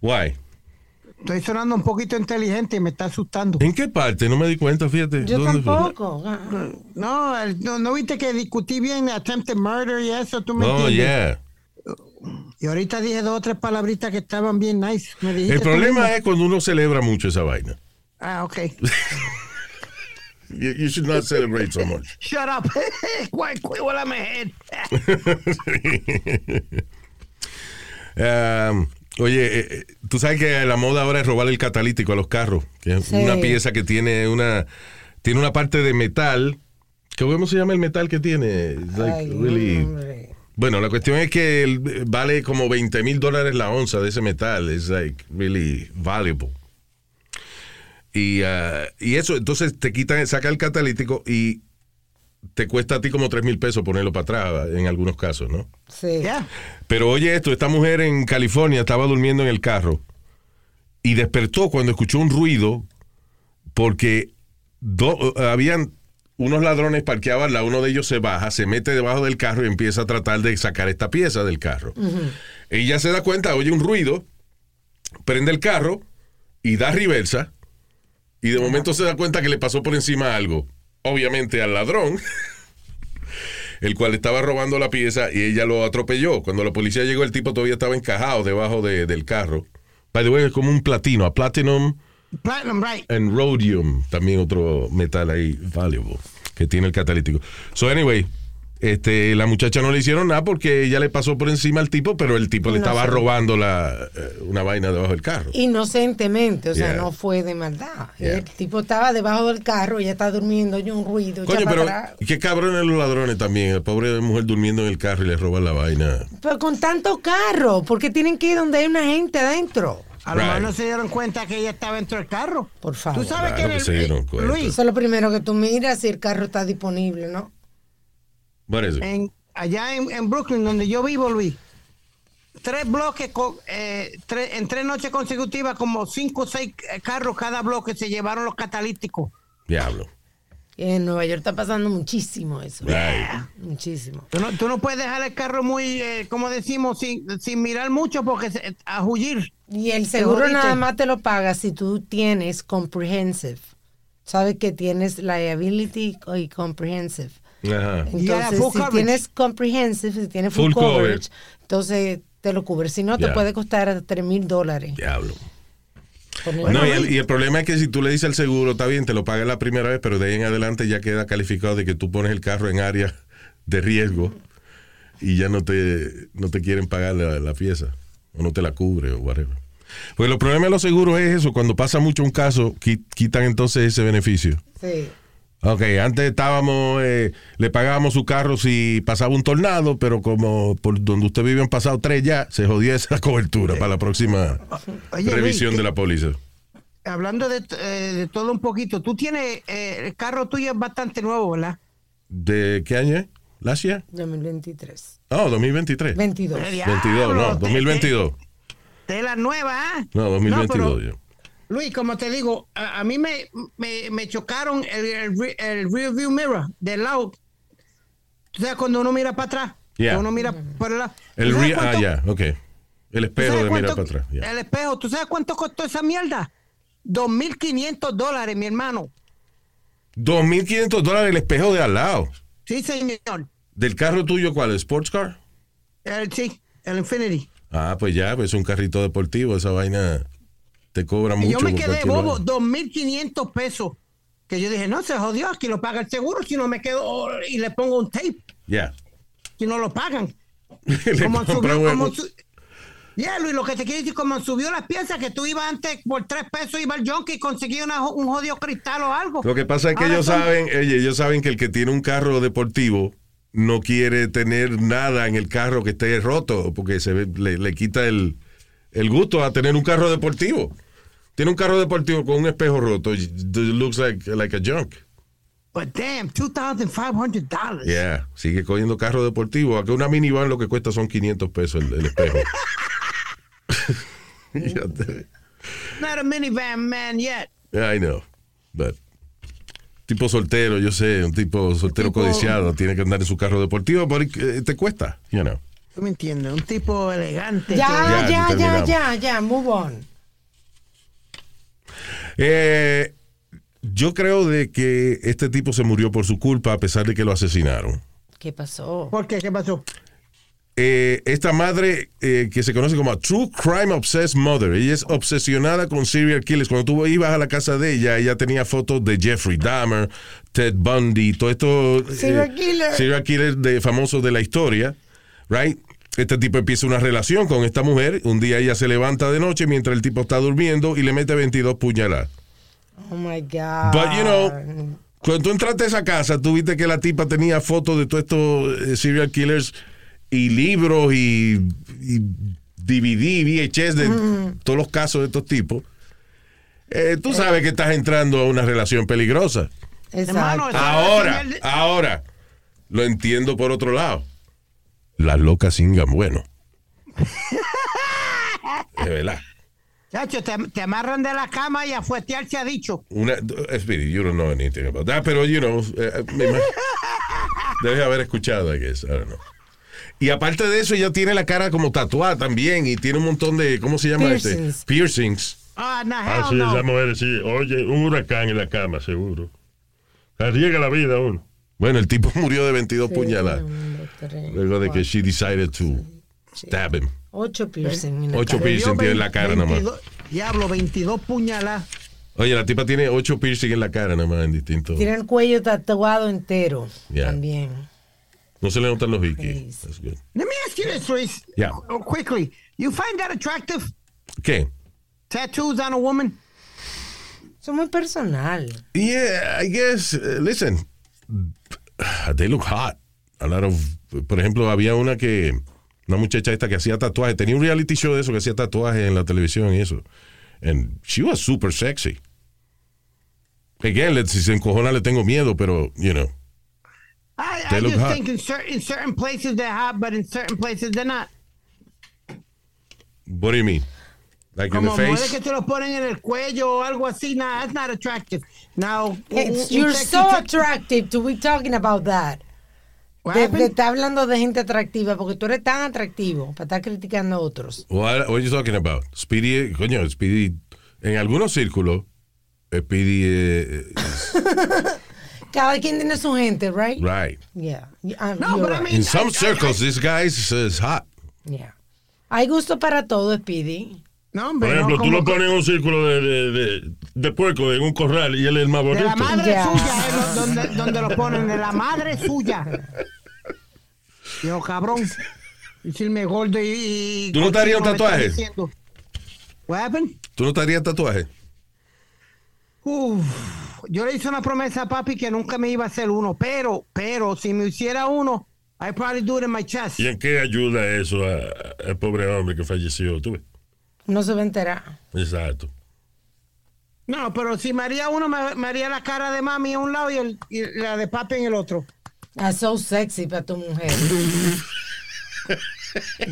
Why? Estoy sonando un poquito inteligente y me está asustando. ¿En qué parte? No me di cuenta, fíjate. Yo tampoco. No, no, no viste que discutí bien attempted murder y eso, tú me Oh, entiendes. yeah. Y ahorita dije dos o tres palabritas que estaban bien nice. Me dijiste El problema mismo. es cuando uno celebra mucho esa vaina. Ah, ok. You, you should not celebrate so much. [LAUGHS] Shut up. [LAUGHS] Um, [LAUGHS] oye, eh, eh, tú sabes que la moda ahora es robar el catalítico a los carros, que es Sí. una pieza que tiene una tiene una parte de metal. ¿Qué- ¿Cómo se llama el metal que tiene? It's like Ay, really- hombre. Bueno, la cuestión es que vale como 20 mil dólares la onza de ese metal. Es like really valuable. Y, ah, y eso, entonces te quitan, saca el catalítico y te cuesta a ti como 3 mil pesos ponerlo para atrás en algunos casos, ¿no? Sí. Yeah. Pero oye esto, esta mujer en California estaba durmiendo en el carro y despertó cuando escuchó un ruido porque do- eh, habían unos ladrones parqueados al lado, uno de ellos se baja, se mete debajo del carro y empieza a tratar de sacar esta pieza del carro. Ella se da cuenta, oye un ruido, prende el carro y da reversa y de momento se da cuenta que le pasó por encima algo. Obviamente al ladrón [LAUGHS] el cual estaba robando la pieza y ella lo atropelló. Cuando la policía llegó, el tipo todavía estaba encajado debajo de- del carro. By the way, es como un platino, a platinum Platinum, right. and rhodium, también otro metal ahí valuable que tiene el catalítico. So anyway, este, la muchacha no le hicieron nada porque ella le pasó por encima al tipo, pero el tipo le estaba robando la, eh, una vaina debajo del carro. Inocentemente, o sea, Yeah. no fue de maldad. Yeah. El tipo estaba debajo del carro, ella está durmiendo, oye un ruido, echa Coño, para pero atrás. qué cabrones los ladrones también. La pobre mujer durmiendo en el carro y le roban la vaina. Pero con tanto carro, porque tienen que ir donde hay una gente adentro. A lo Right. mejor no se dieron cuenta que ella estaba dentro del carro. Por favor. Tú sabes Claro que, el- se dieron cuenta. Luis, Eso es lo primero que tú miras si el carro está disponible, ¿no? En- allá en, en Brooklyn, donde yo vivo, Luis, tres bloques, con, eh, tres- en tres noches consecutivas, como cinco o seis eh, carros cada bloque se llevaron los catalíticos. Diablo. En Nueva York está pasando muchísimo eso. Right. Muchísimo. Tú no, tú no puedes dejar el carro muy, eh, como decimos, sin, sin mirar mucho porque se, a huir. Y el seguro nada más te lo paga si tú tienes comprehensive. Sabes que tienes liability y comprehensive. Ajá. Entonces, Yeah, full si coverage. tienes comprehensive, si tienes full, Full coverage, coverage. entonces te lo cubre. Si no, te puede costar 3 mil dólares. Diablo. No, y el, y el problema es que si tú le dices al seguro, está bien, te lo pagas la primera vez, pero de ahí en adelante ya queda calificado de que tú pones el carro en área de riesgo y ya no te, no te quieren pagar la, la pieza, o no te la cubre, o whatever. Porque los problemas de los seguros es eso, cuando pasa mucho un caso, qui- quitan entonces ese beneficio. Sí. Ok, antes estábamos, eh, le pagábamos su carro si pasaba un tornado, pero como por donde usted vive han pasado tres ya, se jodía esa [LAUGHS] cobertura para la próxima [LAUGHS] Oye, revisión Luis, de la póliza. Hablando de, eh, de todo un poquito, tú tienes, eh, el carro tuyo es bastante nuevo, ¿verdad? ¿De qué año es? ¿Last year? 2023. Oh, 2023. 22. Eh, 22, no, diablo, 2022. De, de la nueva, ¿ah? No, 2022. pero, ya. Luis, como te digo, a, a mí me, me, me chocaron el, el, re- el rear view mirror del lado. ¿Tú sabes cuando uno mira para atrás? Yeah. Uno mira por el lado. El ¿Tú sabes re- ah, ya, ok. El ¿tú espejo de mirar para atrás. El espejo, ¿tú sabes cuánto costó esa mierda? 2.500 dólares, mi hermano. 2.500 dólares el espejo de al lado. Sí, señor. ¿Del carro tuyo cuál? ¿El sports car? El, sí, el Infinity. Ah, pues ya, pues es un carrito deportivo. Esa vaina te cobra Y mucho. yo me quedé bobo, vaina. 2.500 pesos. Que yo dije, no, se jodió, aquí lo paga el seguro, si no me quedo y le pongo un tape, Ya. si no lo pagan. [LAUGHS] Como un- como su- Ya, Luis, lo que te quiero decir, como subido las piezas, que tú ibas antes por tres pesos, iba al junkie y conseguía una un jodido cristal o algo. Lo que pasa es que Ahora ellos son- saben, ellos saben que el que tiene un carro deportivo no quiere tener nada en el carro que esté roto, porque se le, le quita el, el gusto a tener un carro deportivo. Tiene un carro deportivo con un espejo roto, it looks like, like a junk. But damn, $2,500. Yeah, sigue cogiendo carro deportivo. Acá una minivan lo que cuesta son 500 pesos el, el espejo. [LAUGHS] Not a minivan man yet. I know, but tipo soltero, yo sé, un tipo soltero Tipo- codiciado tiene que andar en su carro deportivo, pero eh, te cuesta, you know. ¿Tú me entiendes? Un tipo elegante. Ya, Ya, ya, ya, ya, ya, move on. Eh, yo creo de que este tipo se murió por su culpa a pesar de que lo asesinaron. ¿Qué pasó? ¿Por qué? ¿Qué pasó? Eh, esta madre eh, que se conoce como a True Crime Obsessed Mother, ella es obsesionada con serial killers. Cuando tú ibas a la casa de ella, ella tenía fotos de Jeffrey Dahmer, Ted Bundy, todo esto. eh, Serial killer. Serial killers de famosos de la historia, right? Este tipo empieza una relación con esta mujer. Un día ella se levanta de noche mientras el tipo está durmiendo y le mete 22 puñaladas. Oh my God. But you know, cuando tú entraste a esa casa, tú viste que la tipa tenía fotos de todos estos eh, serial killers y libros y, y DVD, VHS de todos los casos de estos tipos. Eh, tú sabes que estás entrando a una relación peligrosa. Exacto. Ahora, ahora, lo entiendo por otro lado. Las locas singan bueno. [LAUGHS] De verdad. Chacho, te, te amarran de la cama y a fuetear se ha dicho. Una, Speedy, you don't know anything about that, pero, you know, imag- [LAUGHS] debes haber escuchado, I guess, I don't know. Y aparte de eso, ella tiene la cara como tatuada también y tiene un montón de, ¿cómo se llama Piercings. este? Piercings. Ah, no, Ah, hell sí, no. esa mujer, sí. Oye, un huracán en la cama, seguro. Arriesga la vida uno. Bueno, el tipo [LAUGHS] murió de 22 puñaladas. Un, dos, tres, Luego de que she decided to stab him. Ocho piercing en la Ocho piercing tiene en la cara nada más. 22 Diablo, 22 puñalas. Oye, la tipa tiene ocho piercing en la cara nada más en distintos. Tiene el cuello tatuado entero. Yeah. También. No se le notan los hikis. That's good. Let me ask you this, Luis. Yeah. Qu- Quickly. You find that attractive? ¿Qué? Tattoos on a woman? Es muy personal. Yeah, I guess. uh, listen, [SIGHS] they look hot. A lot of, por ejemplo, había una que, una muchacha esta que hacía tatuajes. Tenía un reality show de eso que hacía tatuajes en la televisión y eso. And she was super sexy. Again, si se encojona le tengo miedo, pero, you know. I, I just hot. think in, cer- in certain places they're hot, but in certain places they're not. What do you mean? Like in the Como face? que te lo ponen en el cuello o algo así, nah, that's not attractive. Now, It's- you're so attractive to be talking about that. Happened? de estar hablando de gente atractiva, porque tú eres tan atractivo para estar criticando a otros. What, what are you talking about? Speedy, coño, Speedy, en algunos círculos, Speedy eh, [LAUGHS] Cada quien tiene su gente, right? right. Yeah. Um, No, you're but I right. mean, In some I- I- circles, this guy is, is hot. Yeah. Hay gusto para todo, Speedy. No, Por hombre, ejemplo, no, tú lo pones en un círculo de, de, de, de puerco, en un corral, y él es el más De bonito. la madre Ya. suya es lo- donde, donde lo ponen, de la madre suya. [LAUGHS] Yo, cabrón. Decirme gordo y. y ¿Tú no te harías un tatuaje? What happened? ¿Tú no te harías tatuaje? Uf, yo le hice una promesa a papi que nunca me iba a hacer uno, pero, pero si me hiciera uno, I'd probably do it in my chest. ¿Y en qué ayuda eso a- al pobre hombre que falleció? ¿Tú ves? No se va a enterar. Exacto. No, pero si me haría uno, me, me haría la cara de mami en un lado y, el- y la de papi en el otro. That's so sexy para tu mujer.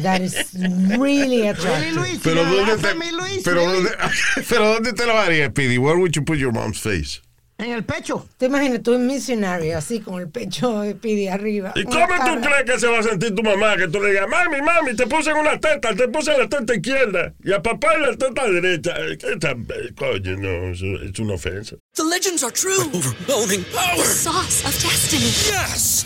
That is really Really, attractive. Luis? Pero ¿La ¿dónde te, mi Luis? pero, Really? ¿dónde, [LAUGHS] pero ¿dónde te lo harías, Speedy? Where would you put your mom's face? En el pecho. Te imaginas tú en missionary, así con el pecho de pidi arriba. ¿Y cómo tú cara- crees que se va a sentir tu mamá? Que tú le digas, mami, mami, te puse en una teta, te puse en la teta izquierda y a papá en la teta derecha. ¿Qué tan- Coño, no, es una ofensa. The legends are true. overwhelming power! Sauce of destiny. Yes!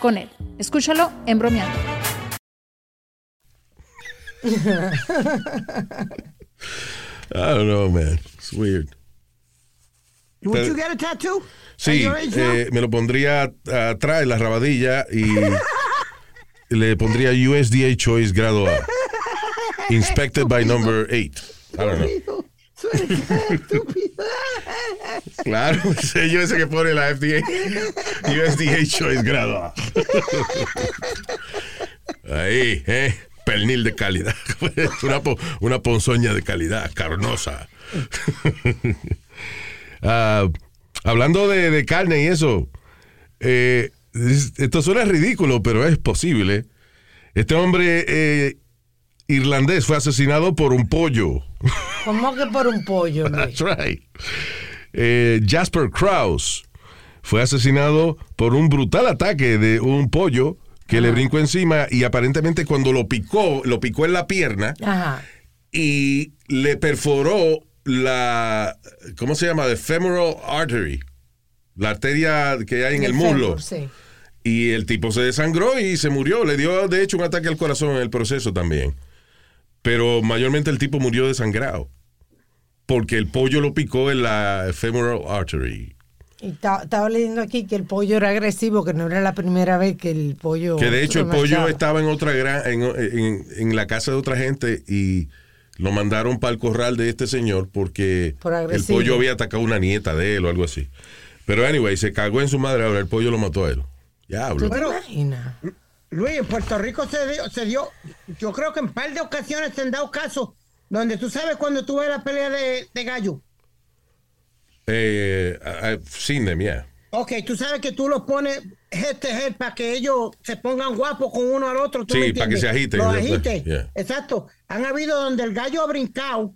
con él. Escúchalo en bromeando. I don't know, man. It's weird. Would Pero- you get a tattoo? Sí, eh, me lo pondría atrás en la rabadilla y [LAUGHS] le pondría USDA Choice grado A. Inspected by number 8. I don't know. Claro, el sello ese que pone la FDA. USDA Choice grado A. Ahí, eh. Pernil de calidad. [LAUGHS] una, po- una ponzoña de calidad, carnosa. [LAUGHS] Ah, hablando de, de carne y eso, eh, es- esto suena ridículo, pero es posible. Este hombre eh, irlandés fue asesinado por un pollo. ¿Cómo que por un pollo? [LAUGHS] That's right. Eh, Jasper Krause fue asesinado por un brutal ataque de un pollo que le brincó encima y aparentemente cuando lo picó, lo picó en la pierna Ajá. y le perforó la, ¿cómo se llama? The femoral artery, la arteria que hay en el, muslo. fémur, sí. Y el tipo se desangró y se murió. Le dio, de hecho, un ataque al corazón en el proceso también. Pero mayormente el tipo murió desangrado. Porque el pollo lo picó en la femoral artery. Y ta- estaba leyendo aquí que el pollo era agresivo, que no era la primera vez que el pollo. Que de hecho el lo pollo estaba en otra gran, en, en- en la casa de otra gente y lo mandaron para el corral de este señor porque Por el pollo había atacado a una nieta de él o algo así. Pero anyway, se cagó en su madre, ahora el pollo lo mató a él. Ya ¿Tú hablo. te imaginas? Luis, en Puerto Rico se dio, se dio, yo creo que en un par de ocasiones se han dado casos donde tú sabes cuando tú ves la pelea de, de gallo. Eh, I've seen them, yeah. Ok, tú sabes que tú los pones head to head para que ellos se pongan guapos con uno al otro. ¿tú Sí, para que se agiten. Los Exacto. agiten. Yeah. Exacto. Han habido donde el gallo ha brincado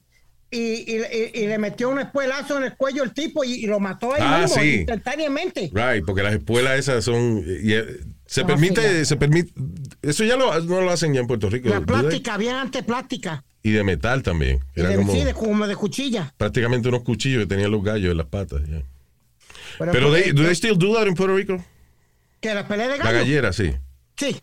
y, y- y- y le metió un espuelazo en el cuello al tipo y, y lo mató ahí Ah, mismo, sí. instantáneamente. Right, porque las espuelas esas son... se Son permite, se permite... Eso ya lo, no lo hacen ya en Puerto Rico. La plástica, bien ante plástica. Y de metal también. Era de, como sí, de- como de cuchilla. prácticamente unos cuchillos que tenían los gallos en las patas. yeah. Pero, Pero they, do they still do that in Puerto Rico? que la pelea de La gallo. gallera, sí. Sí.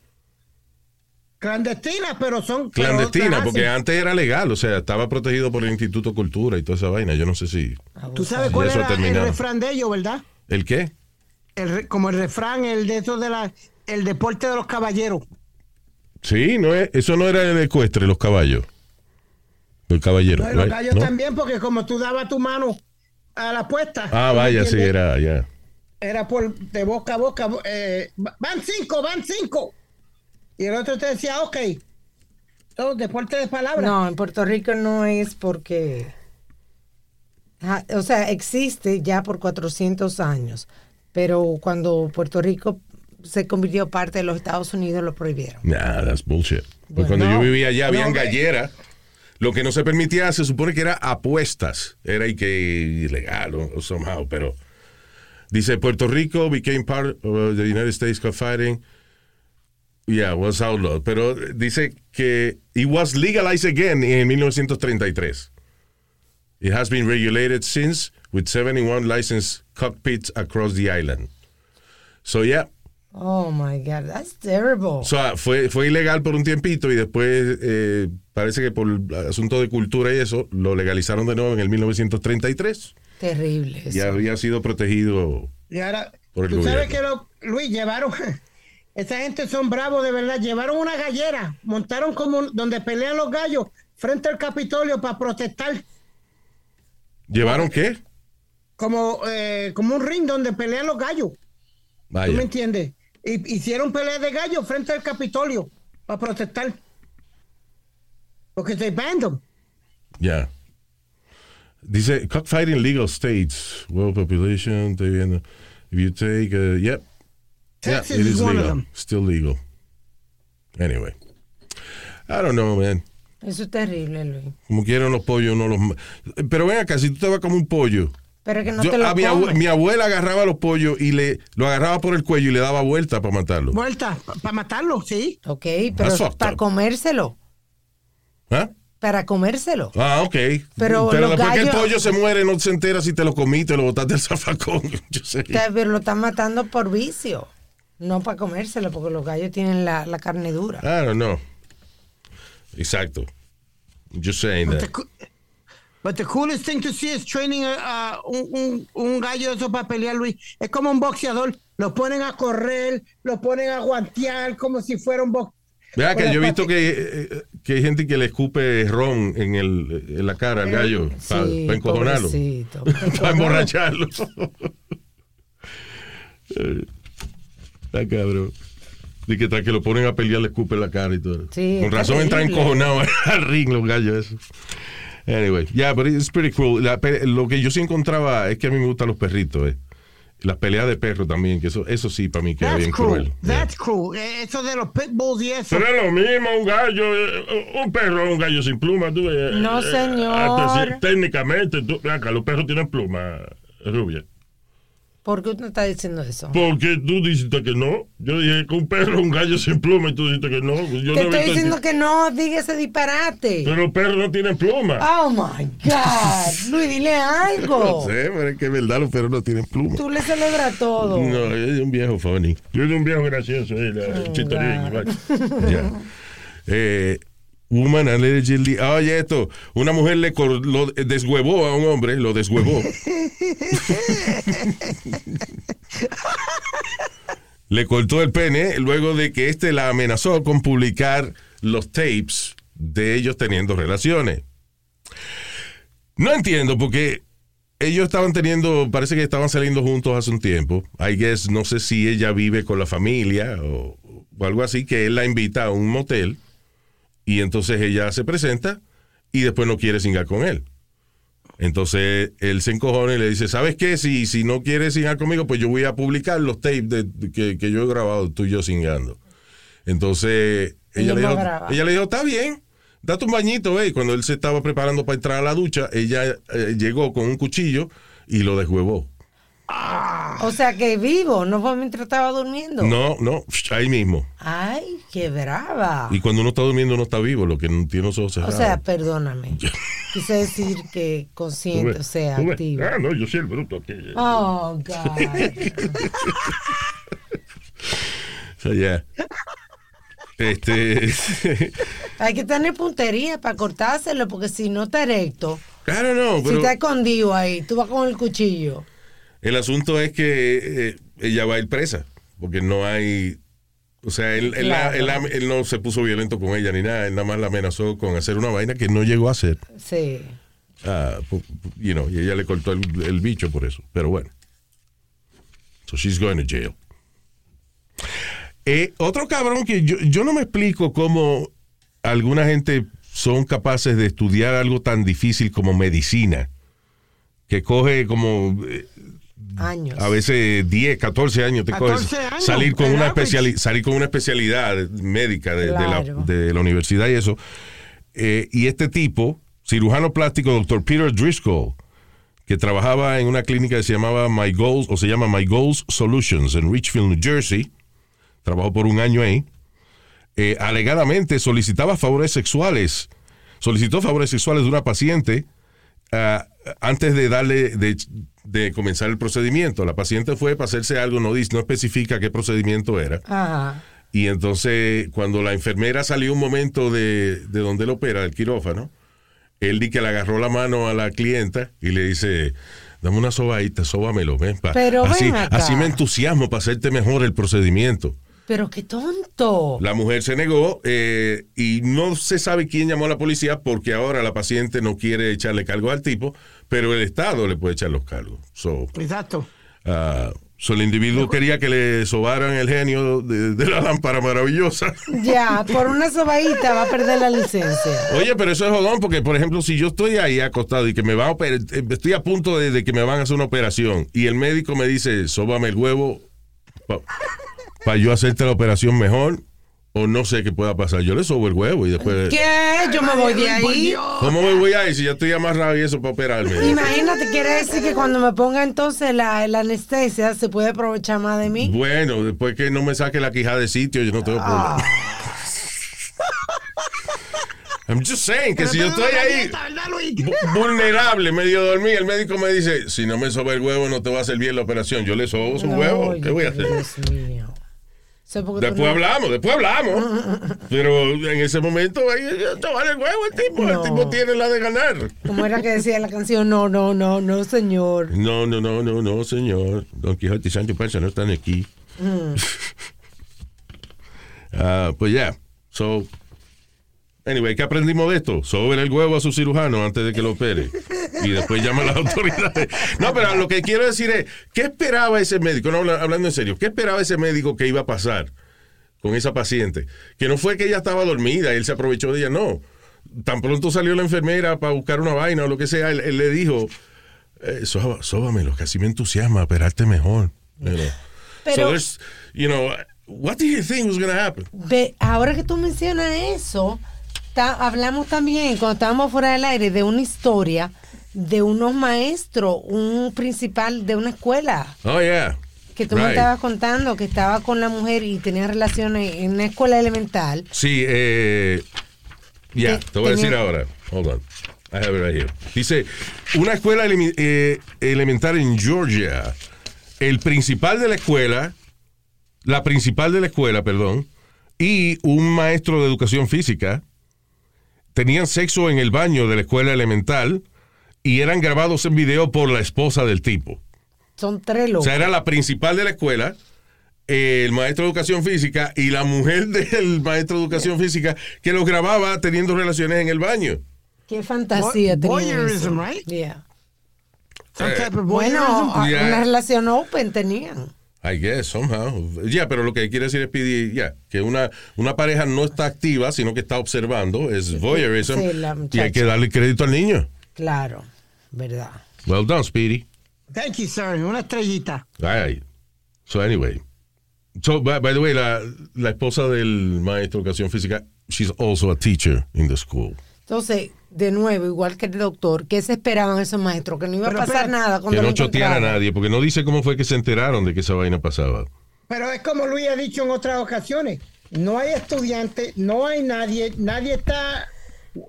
Clandestina, pero son. pero Clandestina, las porque antes era legal, o sea, estaba protegido por el Instituto Cultura y toda esa vaina. Yo no sé si. Tú sabes si cuál era el refrán de ellos, ¿verdad? ¿El qué? El como el refrán, el de esos de la. El deporte de los caballeros. Sí, no es, eso no era el ecuestre, los caballos. El caballero. No, los ¿No? también, porque como tú dabas tu mano a la apuesta. Ah, ¿tú me vaya, sí, era, ya. Era por de boca a boca. eh, van cinco, van cinco. Y el otro te decía, ok. Todo deporte de palabras. No, en Puerto Rico no es porque. Ajá, O sea, existe ya por 400 años, pero cuando Puerto Rico se convirtió parte de los Estados Unidos lo prohibieron. Nah, that's bullshit. Porque Bueno, cuando yo vivía allá, habían no, galleras. Lo que no se permitía, se supone que era apuestas. Era y que ilegal o, o somehow, pero dice Puerto Rico became part of the United States cockfighting. Yeah, was outlawed. Pero dice que it was legalized again en 1933. It has been regulated since with 71 licensed cockpits across the island. So yeah, Oh my God, that's terrible. O sea, fue, fue ilegal por un tiempito y después eh, parece que por asunto de cultura y eso lo legalizaron de nuevo en el 1933. Terrible. Y había sido protegido. Y ahora, Por el tú sabes que lo, Luis, llevaron, [LAUGHS] esa gente son bravos de verdad, llevaron una gallera, montaron como donde pelean los gallos frente al Capitolio para protestar, ¿Llevaron qué? como, eh, como un ring donde pelean los gallos. ¿Tú me entiendes? Y, hicieron pelea de gallos frente al Capitolio para protestar. Porque they banned them. Ya. Dice, cockfighting legal states, world population, estoy viendo. If you take, uh, yep. Yeah, Texas it is is one of legal. them. Still legal. Anyway. I don't know, man. Eso es terrible, Luis. Como quieran los pollos, no los... Pero ven acá, si tú te vas como un pollo... Pero que no Yo- te lo a mi, abue- comes. mi abuela agarraba los pollos y le lo agarraba por el cuello y le daba vuelta para matarlo. Vuelta, para matarlo, sí. Ok, pero para comérselo. ¿Ah? Para comérselo. Ah, ok. Pero Pero los después que el pollo se muere, no se entera si te lo comiste, lo botaste al zafacón. [LAUGHS] Yo sé. Pero lo están matando por vicio. No para comérselo, porque los gallos tienen la, la carne dura. I don't know. Exacto. Just saying But the, coolest thing to see is training a, a un, un, un gallo eso para pelear, Luis. Es como un boxeador. Lo ponen a correr, lo ponen a guantear como si fuera un box. Vea que yo he visto que, eh, que hay gente que le escupe ron en, el, en la cara al gallo para Sí, encojonarlo. pobrecito. [LAUGHS] para emborracharlo. [LAUGHS] Eh, Está cabrón. Y que tal que lo ponen a pelear, le escupen la cara y todo. Sí, Con razón entran encojonados [LAUGHS] al ring los gallos esos. Anyway, yeah, but it's pretty cool. La lo que yo sí encontraba es que a mí me gustan los perritos, eh. Las peleas de perros también, que eso, eso sí para mí queda That's bien cruel. cruel. That's cruel. Eh, Eso de los pitbulls y eso. Pero es lo mismo, un gallo, eh, un perro es un gallo sin pluma, tú. No, Eh, señor. hasta si- técnicamente, tú, ven acá, los perros tienen pluma, rubia. ¿Por qué usted está diciendo eso? Porque tú dijiste que no. Yo dije que un perro un gallo sin pluma y tú dijiste que no. Yo Te no estoy diciendo que no, diga ese disparate. Pero los perros no tienen pluma. Oh my God. [LAUGHS] Luis, dile No algo. sé, pero es que es verdad, los perros no tienen pluma. Tú le celebras todo. No, es un viejo funny. Yo era un viejo gracioso, eh, la chitorín. [LAUGHS] Ya. Eh, woman allegedly. Oye, esto. Una mujer le lo deshuevó a un hombre, lo deshuevó. [LAUGHS] le cortó el pene luego de que este la amenazó con publicar los tapes de ellos teniendo relaciones. No entiendo porque ellos estaban teniendo, parece que estaban saliendo juntos hace un tiempo. I guess, no sé si ella vive con la familia o, o algo así, que él la invita a un motel y entonces ella se presenta y después no quiere singar con él. Entonces él se encojona y le dice, ¿sabes qué? Si, si no quieres singar conmigo, pues yo voy a publicar los tapes de, de- que, que yo he grabado tú y yo singando. Entonces ella, le dijo, graba. ella le dijo, está bien, date un bañito, ve. Y cuando él se estaba preparando para entrar a la ducha, ella eh, llegó con un cuchillo y lo deshuevó. O sea que vivo, no fue mientras estaba durmiendo. No, no, ahí mismo. Ay, qué brava. Y cuando uno está durmiendo, no está vivo, lo que no tiene los ojos O cerrados. sea, perdóname. Quise decir que consciente, o sea, activo. Ah, no, yo soy el bruto aquí. Oh, God. [LAUGHS] O sea, ya. Este. [LAUGHS] Hay que tener puntería para cortárselo, porque si no está recto, claro, no, si está escondido ahí, tú vas con el cuchillo. El asunto es que eh, ella va a ir presa, porque no hay. O sea, él, él la- Claro. él la- él no se puso violento con ella ni nada, él nada más la amenazó con hacer una vaina que no llegó a hacer. Sí. Pu- you know, y ella le cortó el, el bicho por eso, pero bueno. So she's going to jail. Eh, otro cabrón que yo, yo no me explico cómo alguna gente son capaces de estudiar algo tan difícil como medicina que coge como eh, Años. a veces 10, 14 años te 14 coges años, salir con una average. especiali- salir con una especialidad médica de, de la, Claro. de la universidad y eso. Eh, y este tipo, cirujano plástico, doctor Peter Driscoll, que trabajaba en una clínica que se llamaba My Goals, o se llama My Goals Solutions en Richfield, New Jersey, trabajó por un año ahí, eh, alegadamente solicitaba favores sexuales, solicitó favores sexuales de una paciente ah, antes de darle, de, de comenzar el procedimiento. La paciente fue para hacerse algo, no, dice, no especifica qué procedimiento era. Ajá. Y entonces, cuando la enfermera salió un momento de, de donde él opera, del quirófano, él di que le agarró la mano a la clienta y le dice, dame una sobadita, sóbamelo, ven. pa- Pero así, ven acá. así me entusiasmo para hacerte mejor el procedimiento. Pero qué tonto. La mujer se negó eh, y no se sabe quién llamó a la policía porque ahora la paciente no quiere echarle cargo al tipo, pero el Estado le puede echar los cargos. So, Exacto. ah, so el individuo quería que le sobaran el genio de, de la lámpara maravillosa. [LAUGHS] Ya, por una sobadita va a perder la licencia. Oye, pero eso es jodón porque, por ejemplo, si yo estoy ahí acostado y que me van a operar, estoy a punto de, de que me van a hacer una operación y el médico me dice, sóbame el huevo para yo hacerte la operación mejor o no sé qué pueda pasar. Yo le sobo el huevo y después... ¿Qué? Yo me voy de ahí. ¿Cómo me voy a ir si ya estoy amarrado y eso para operarme? Imagínate, quiere decir que cuando me ponga entonces la, la anestesia se puede aprovechar más de mí. Bueno, después que no me saque la quijada de sitio, yo no tengo Ah. problema. I'm just saying que si yo estoy ahí vu- vulnerable, medio dormido, el médico me dice, si no me soba el huevo no te va a hacer bien la operación. Yo le sobo su No, huevo. ¿Qué voy a hacer? Dios mío. Eso porque tú Después hablamos, después hablamos. Pero en ese momento, ahí, te vale el huevo el tipo. El tipo tiene la de ganar. Como era que decía la canción, no, no, no, no, señor. No, no, no, no, no, señor. Don Quijote y Sancho Panza no están aquí. Mm. [LAUGHS] Ah, pues ya. So, anyway, ¿qué aprendimos de esto? Sobre el huevo a su cirujano antes de que lo opere. Y después llama a las [LAUGHS] autoridades. No, pero lo que quiero decir es, ¿qué esperaba ese médico? No, habla- hablando en serio, ¿qué esperaba ese médico que iba a pasar con esa paciente? Que no fue que ella estaba dormida y él se aprovechó de ella, no. Tan pronto salió la enfermera para buscar una vaina o lo que sea, él, él le dijo, eh, sóba- sóbamelo, que así me entusiasma operarte mejor. You know. Pero- so there's, you know, what do you think was going to happen? Ahora que tú mencionas eso, hablamos también, cuando estábamos fuera del aire, de una historia de unos maestros, un principal de una escuela, Oh, yeah. que tú me estabas contando, que estaba con la mujer y tenía relaciones en una escuela elemental. Sí, eh, ya, Te- te voy a decir ahora. Hold on. I have it right here. Dice, una escuela eh, elemental en Georgia. El principal de la escuela, la principal de la escuela, perdón, y un maestro de educación física tenían sexo en el baño de la escuela elemental y eran grabados en video por la esposa del tipo. Son tres O locos. sea, era la principal de la escuela, el maestro de educación física y la mujer [LAUGHS] del maestro de educación física que los grababa teniendo relaciones en el baño. Qué fantasía tenía voyeurism, eso. right? Yeah. Some Eh, type of Bueno, voyeurism. a- Yeah. una relación open tenían. I guess, somehow. Ya, pero lo que quiere decir es Speedy, ya, que una, una pareja no está activa, sino que está observando, es voyeurism, sí, la y hay que darle crédito al niño. Claro, verdad. Well done, Speedy. Thank you, sir. Una estrellita. Ay. So, anyway. So, by, by the way, la, la esposa del maestro de educación física, she's also a teacher in the school. Entonces, de nuevo, igual que el doctor, ¿qué se esperaban esos maestros? Que no iba Pero a pasar espérate. nada cuando Que no choteara a nadie, porque no dice cómo fue que se enteraron de que esa vaina pasaba. Pero es como Luis ha dicho en otras ocasiones. No hay estudiantes, no hay nadie, nadie está.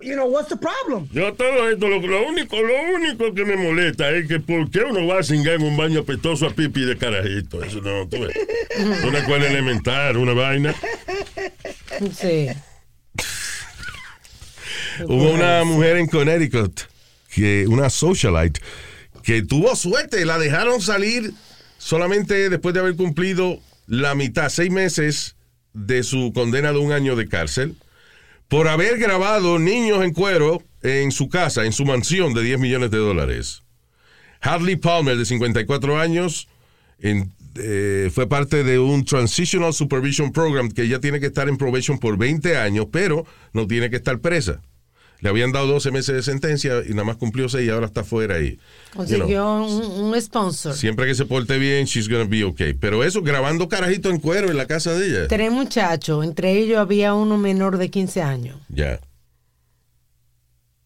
You know, what's the problem? Yo todo esto, lo, lo único, lo único que me molesta es que por qué uno va a cingar en un baño apestoso a pipi de carajito. Eso no, tú ves. Una escuela elemental, una vaina. Sí. Hubo una mujer en Connecticut, que, una socialite, que tuvo suerte, la dejaron salir solamente después de haber cumplido la mitad, seis meses de su condena de un año de cárcel, por haber grabado niños en cuero en su casa, en su mansión de 10 millones de dólares. Hadley Palmer, de 54 años, en- eh, fue parte de un Transitional Supervision Program que ya tiene que estar en probation por 20 años, pero no tiene que estar presa. Le habían dado 12 meses de sentencia y nada más cumplió 6 y ahora está fuera y Consiguió you know, un, un sponsor. siempre que se porte bien, she's gonna be okay. Pero eso, grabando carajito en cuero en la casa de ella. Tres muchachos, entre ellos había uno menor de 15 años. Ya.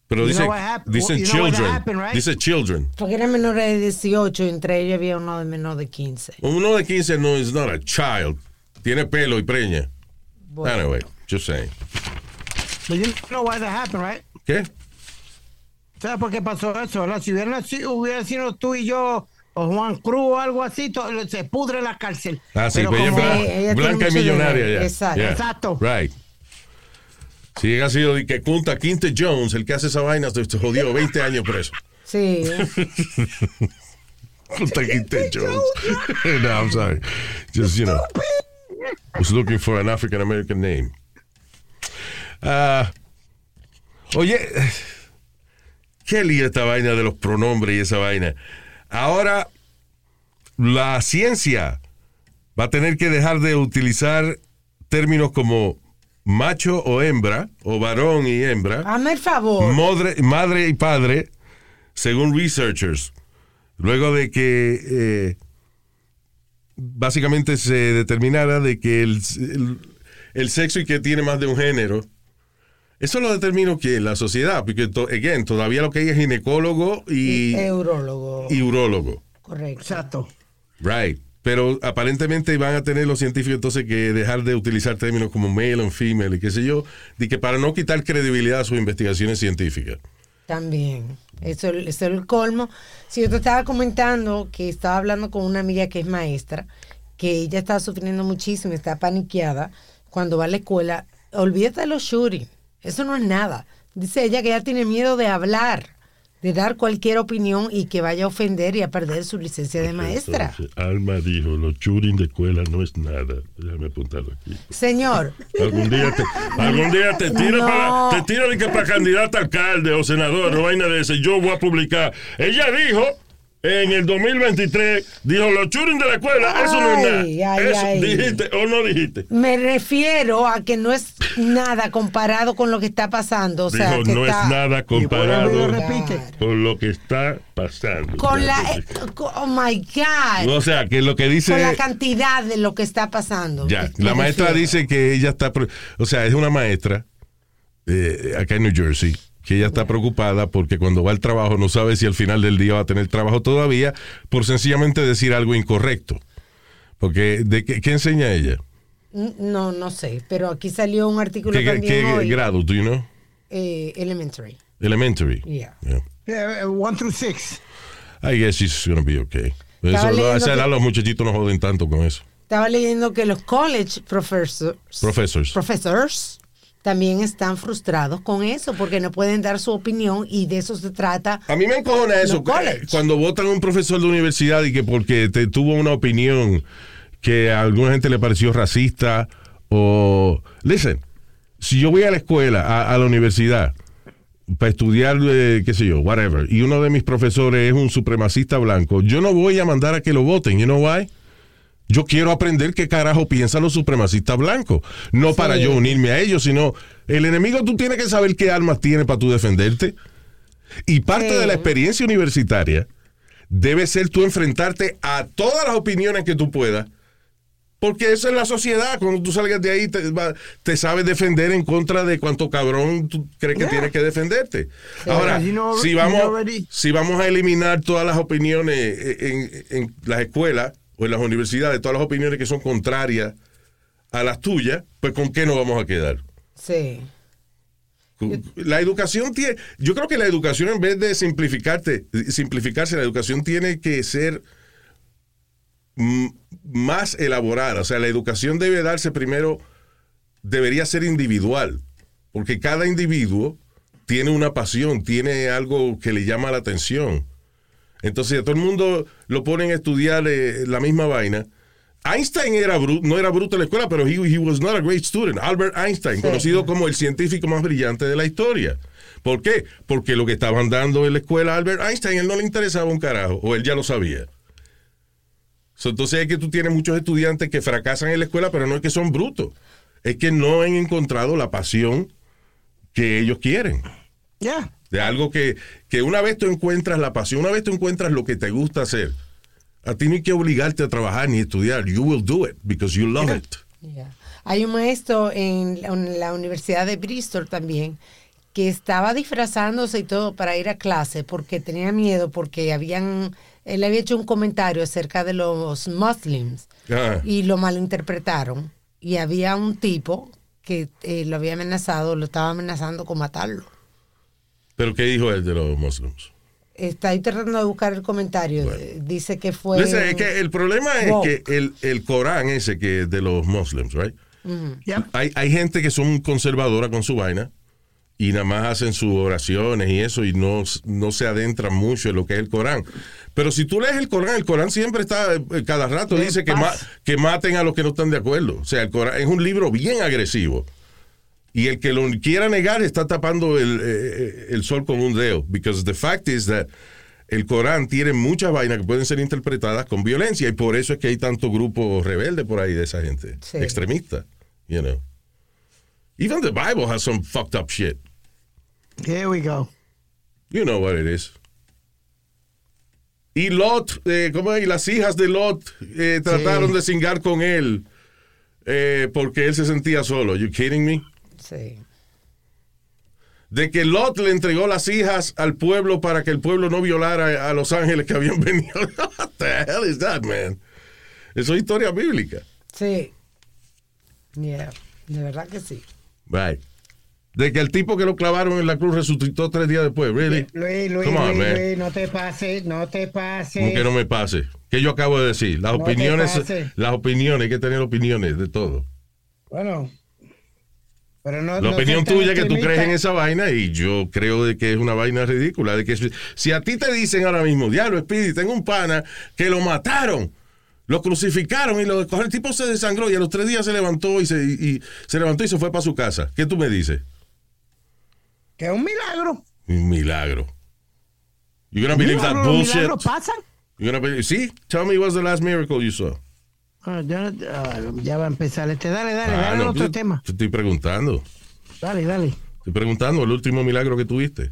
Pero dice, know what happened- dicen children. happened, right? Dice children. Porque eran menores de 18, entre ellos había uno de menor de 15. Uno de 15 no es not a child. Tiene pelo y preña. Anyway, just saying. But you know why that happened, right? ¿Qué? ¿Sabes por qué pasó eso? verdad? Si hubiera, si hubiera sido tú y yo o Juan Cruz o algo así, to- se pudre la cárcel. Ah, sí, Pero pues ella es como- ella tiene blanca y millonaria ya. Exacto. Yeah. Exacto. Right. Si llega sido de que Kunta Quinte Jones, el que hace esa vaina, se jodió 20 años preso. Sí. [LAUGHS] Kunta Quinte Jones. [LAUGHS] no, I'm sorry. Just, you know, was looking for an African American name. Ah, oye, qué lío esta vaina de los pronombres y esa vaina. Ahora, la ciencia va a tener que dejar de utilizar términos como macho o hembra, o varón y hembra, Hazme el favor. madre, madre y padre, según researchers. Luego de que eh, básicamente se determinara de que el, el- el sexo y que tiene más de un género, eso lo determinó que la sociedad, porque to- again, todavía lo que hay es ginecólogo y, Eurólogo. y urólogo. Correcto. Exacto. Right. Pero aparentemente van a tener los científicos entonces que dejar de utilizar términos como male and female y qué sé yo, de que para no quitar credibilidad a sus investigaciones científicas. También. Eso, eso es el colmo. Si yo te estaba comentando que estaba hablando con una amiga que es maestra, que ella está sufriendo muchísimo, está paniqueada cuando va a la escuela. Olvídate de los shootings. Eso no es nada. Dice ella que ella tiene miedo de hablar, de dar cualquier opinión y que vaya a ofender y a perder su licencia de maestra. Entonces, Alma dijo, los churing de escuela no es nada. Déjame apuntarlo aquí. Señor, Algún día te, algún día te tira No. para, te tira de que para candidata a alcalde o senador o vaina de ese. Yo voy a publicar. Ella dijo en el 2023, dijo los churing de la escuela, eso no es nada. Ay, Eso ay. dijiste o no dijiste. me refiero a que no es nada comparado con lo que está pasando. O sea, dijo, que no está- es nada comparado lo repite. con lo que está pasando. con la co- oh my god O sea, que lo que dice... con la cantidad de lo que está pasando Ya, la maestra refiero. dice que ella está, o sea, es una maestra eh, acá en New Jersey, que ella está preocupada porque cuando va al trabajo no sabe si al final del día va a tener trabajo todavía por sencillamente decir algo incorrecto. Porque, ¿de qué, qué enseña ella? No no sé pero aquí salió un artículo ¿Qué, también qué hoy grado, do you know? eh, elementary Elementary. Yeah. Yeah. Yeah, one through six. I guess she's gonna be okay. Eso, que- los muchachitos no joden tanto con eso. estaba leyendo que los college professors Professors. professors también están frustrados con eso porque no pueden dar su opinión y de eso se trata A mí me encojona eso. Cuando votan a un profesor de universidad y que porque te tuvo una opinión que a alguna gente le pareció racista o... Listen, si yo voy a la escuela, a, a la universidad, para estudiar, eh, qué sé yo, whatever, y uno de mis profesores es un supremacista blanco, yo no voy a mandar a que lo voten. You know why? Yo quiero aprender qué carajo piensan los supremacistas blancos. No para yo unirme a ellos, sino el enemigo tú tienes que saber qué armas tiene para tú defenderte. Y parte Sí. de la experiencia universitaria debe ser tú enfrentarte a todas las opiniones que tú puedas. Porque eso es la sociedad. Cuando tú salgas de ahí, te, va- te sabes defender en contra de cuánto cabrón tú crees que Yeah. tienes que defenderte. Ahora, You know- si, you vamos, si vamos a eliminar todas las opiniones en, en las escuelas o en las universidades, todas las opiniones que son contrarias a las tuyas, pues ¿con qué nos vamos a quedar? sí La educación tiene, yo creo que la educación en vez de simplificarte, simplificarse, la educación tiene que ser más elaborada. O sea, la educación debe darse primero, debería ser individual, porque cada individuo tiene una pasión, tiene algo que le llama la atención. Entonces, a todo el mundo lo ponen a estudiar eh, la misma vaina. Einstein era bru- no era bruto en la escuela, pero he, he was not a great student. Albert Einstein, conocido como el científico más brillante de la historia. ¿Por qué? Porque lo que estaban dando en la escuela a Albert Einstein, él no le interesaba un carajo, o él ya lo sabía. So, entonces es que tú tienes muchos estudiantes que fracasan en la escuela, pero no es que son brutos. Es que no han encontrado la pasión que ellos quieren. Yeah. De algo que, que una vez tú encuentras la pasión, una vez tú encuentras lo que te gusta hacer, a ti no hay que obligarte a trabajar ni estudiar. You will do it because you love it. Yeah. Hay un maestro en la, en la Universidad de Bristol también que estaba disfrazándose y todo para ir a clase porque tenía miedo porque habían él había hecho un comentario acerca de los muslims Ah. y lo malinterpretaron y había un tipo que eh, lo había amenazado, lo estaba amenazando con matarlo. Pero ¿qué dijo él de los muslims? Está ahí tratando de buscar el comentario. Dice que fue. Listen, es que el problema es que el, el Corán ese que es de los muslims, right? Hay, hay gente que son conservadora con su vaina y nada más hacen sus oraciones y eso y no, no se adentran mucho en lo que es el Corán. Pero si tú lees el Corán, el Corán siempre está, eh, cada rato De dice que, ma- que maten a los que no están de acuerdo. O sea, el Corán es un libro bien agresivo. Y el que lo quiera negar está tapando el, eh, el sol con un dedo. Because the fact is that el Corán tiene muchas vainas que pueden ser interpretadas con violencia y por eso es que hay tanto grupo rebelde por ahí de esa gente, Sí. extremista, you know. Even the Bible has some fucked up shit. Here we go. You know what it is. Y Lot, eh, ¿cómo es? Y las hijas de Lot eh, trataron Sí. de cingar con él eh, porque él se sentía solo. You kidding me? Sí. de que Lot le entregó las hijas al pueblo para que el pueblo no violara a los ángeles que habían [LAUGHS] venido. What the hell is that, man? Eso es historia bíblica. Sí. Yeah. De verdad que sí. Right. De que el tipo que lo clavaron en la cruz resucitó tres días después. Really? Luis, Luis, on, Luis. Luis, no te pases, no te pases. Como que no me pase. ¿Qué yo acabo de decir? Las No opiniones, las opiniones, hay que tener opiniones de todo. Bueno. Pero no, La no opinión tan tuya que tú crees en esa vaina y yo creo de que es una vaina ridícula. De que si- si a ti te dicen ahora mismo, diablo, Speedy, tengo un pana que lo mataron, lo crucificaron y lo el tipo se desangró y a los tres días se levantó y se, y- y se levantó y se fue para su casa. ¿Qué tú me dices? Que es un milagro. Un milagro. You gonna believe that Milagro, los bullshit? milagros pasan. You gonna believe, sí, tell me what's the last miracle you saw. Ah, ya, ah, ya va a empezar este. Dale, dale, Ah, dale no, otro yo tema. Te estoy preguntando. Dale, dale. Estoy preguntando el último milagro que tuviste.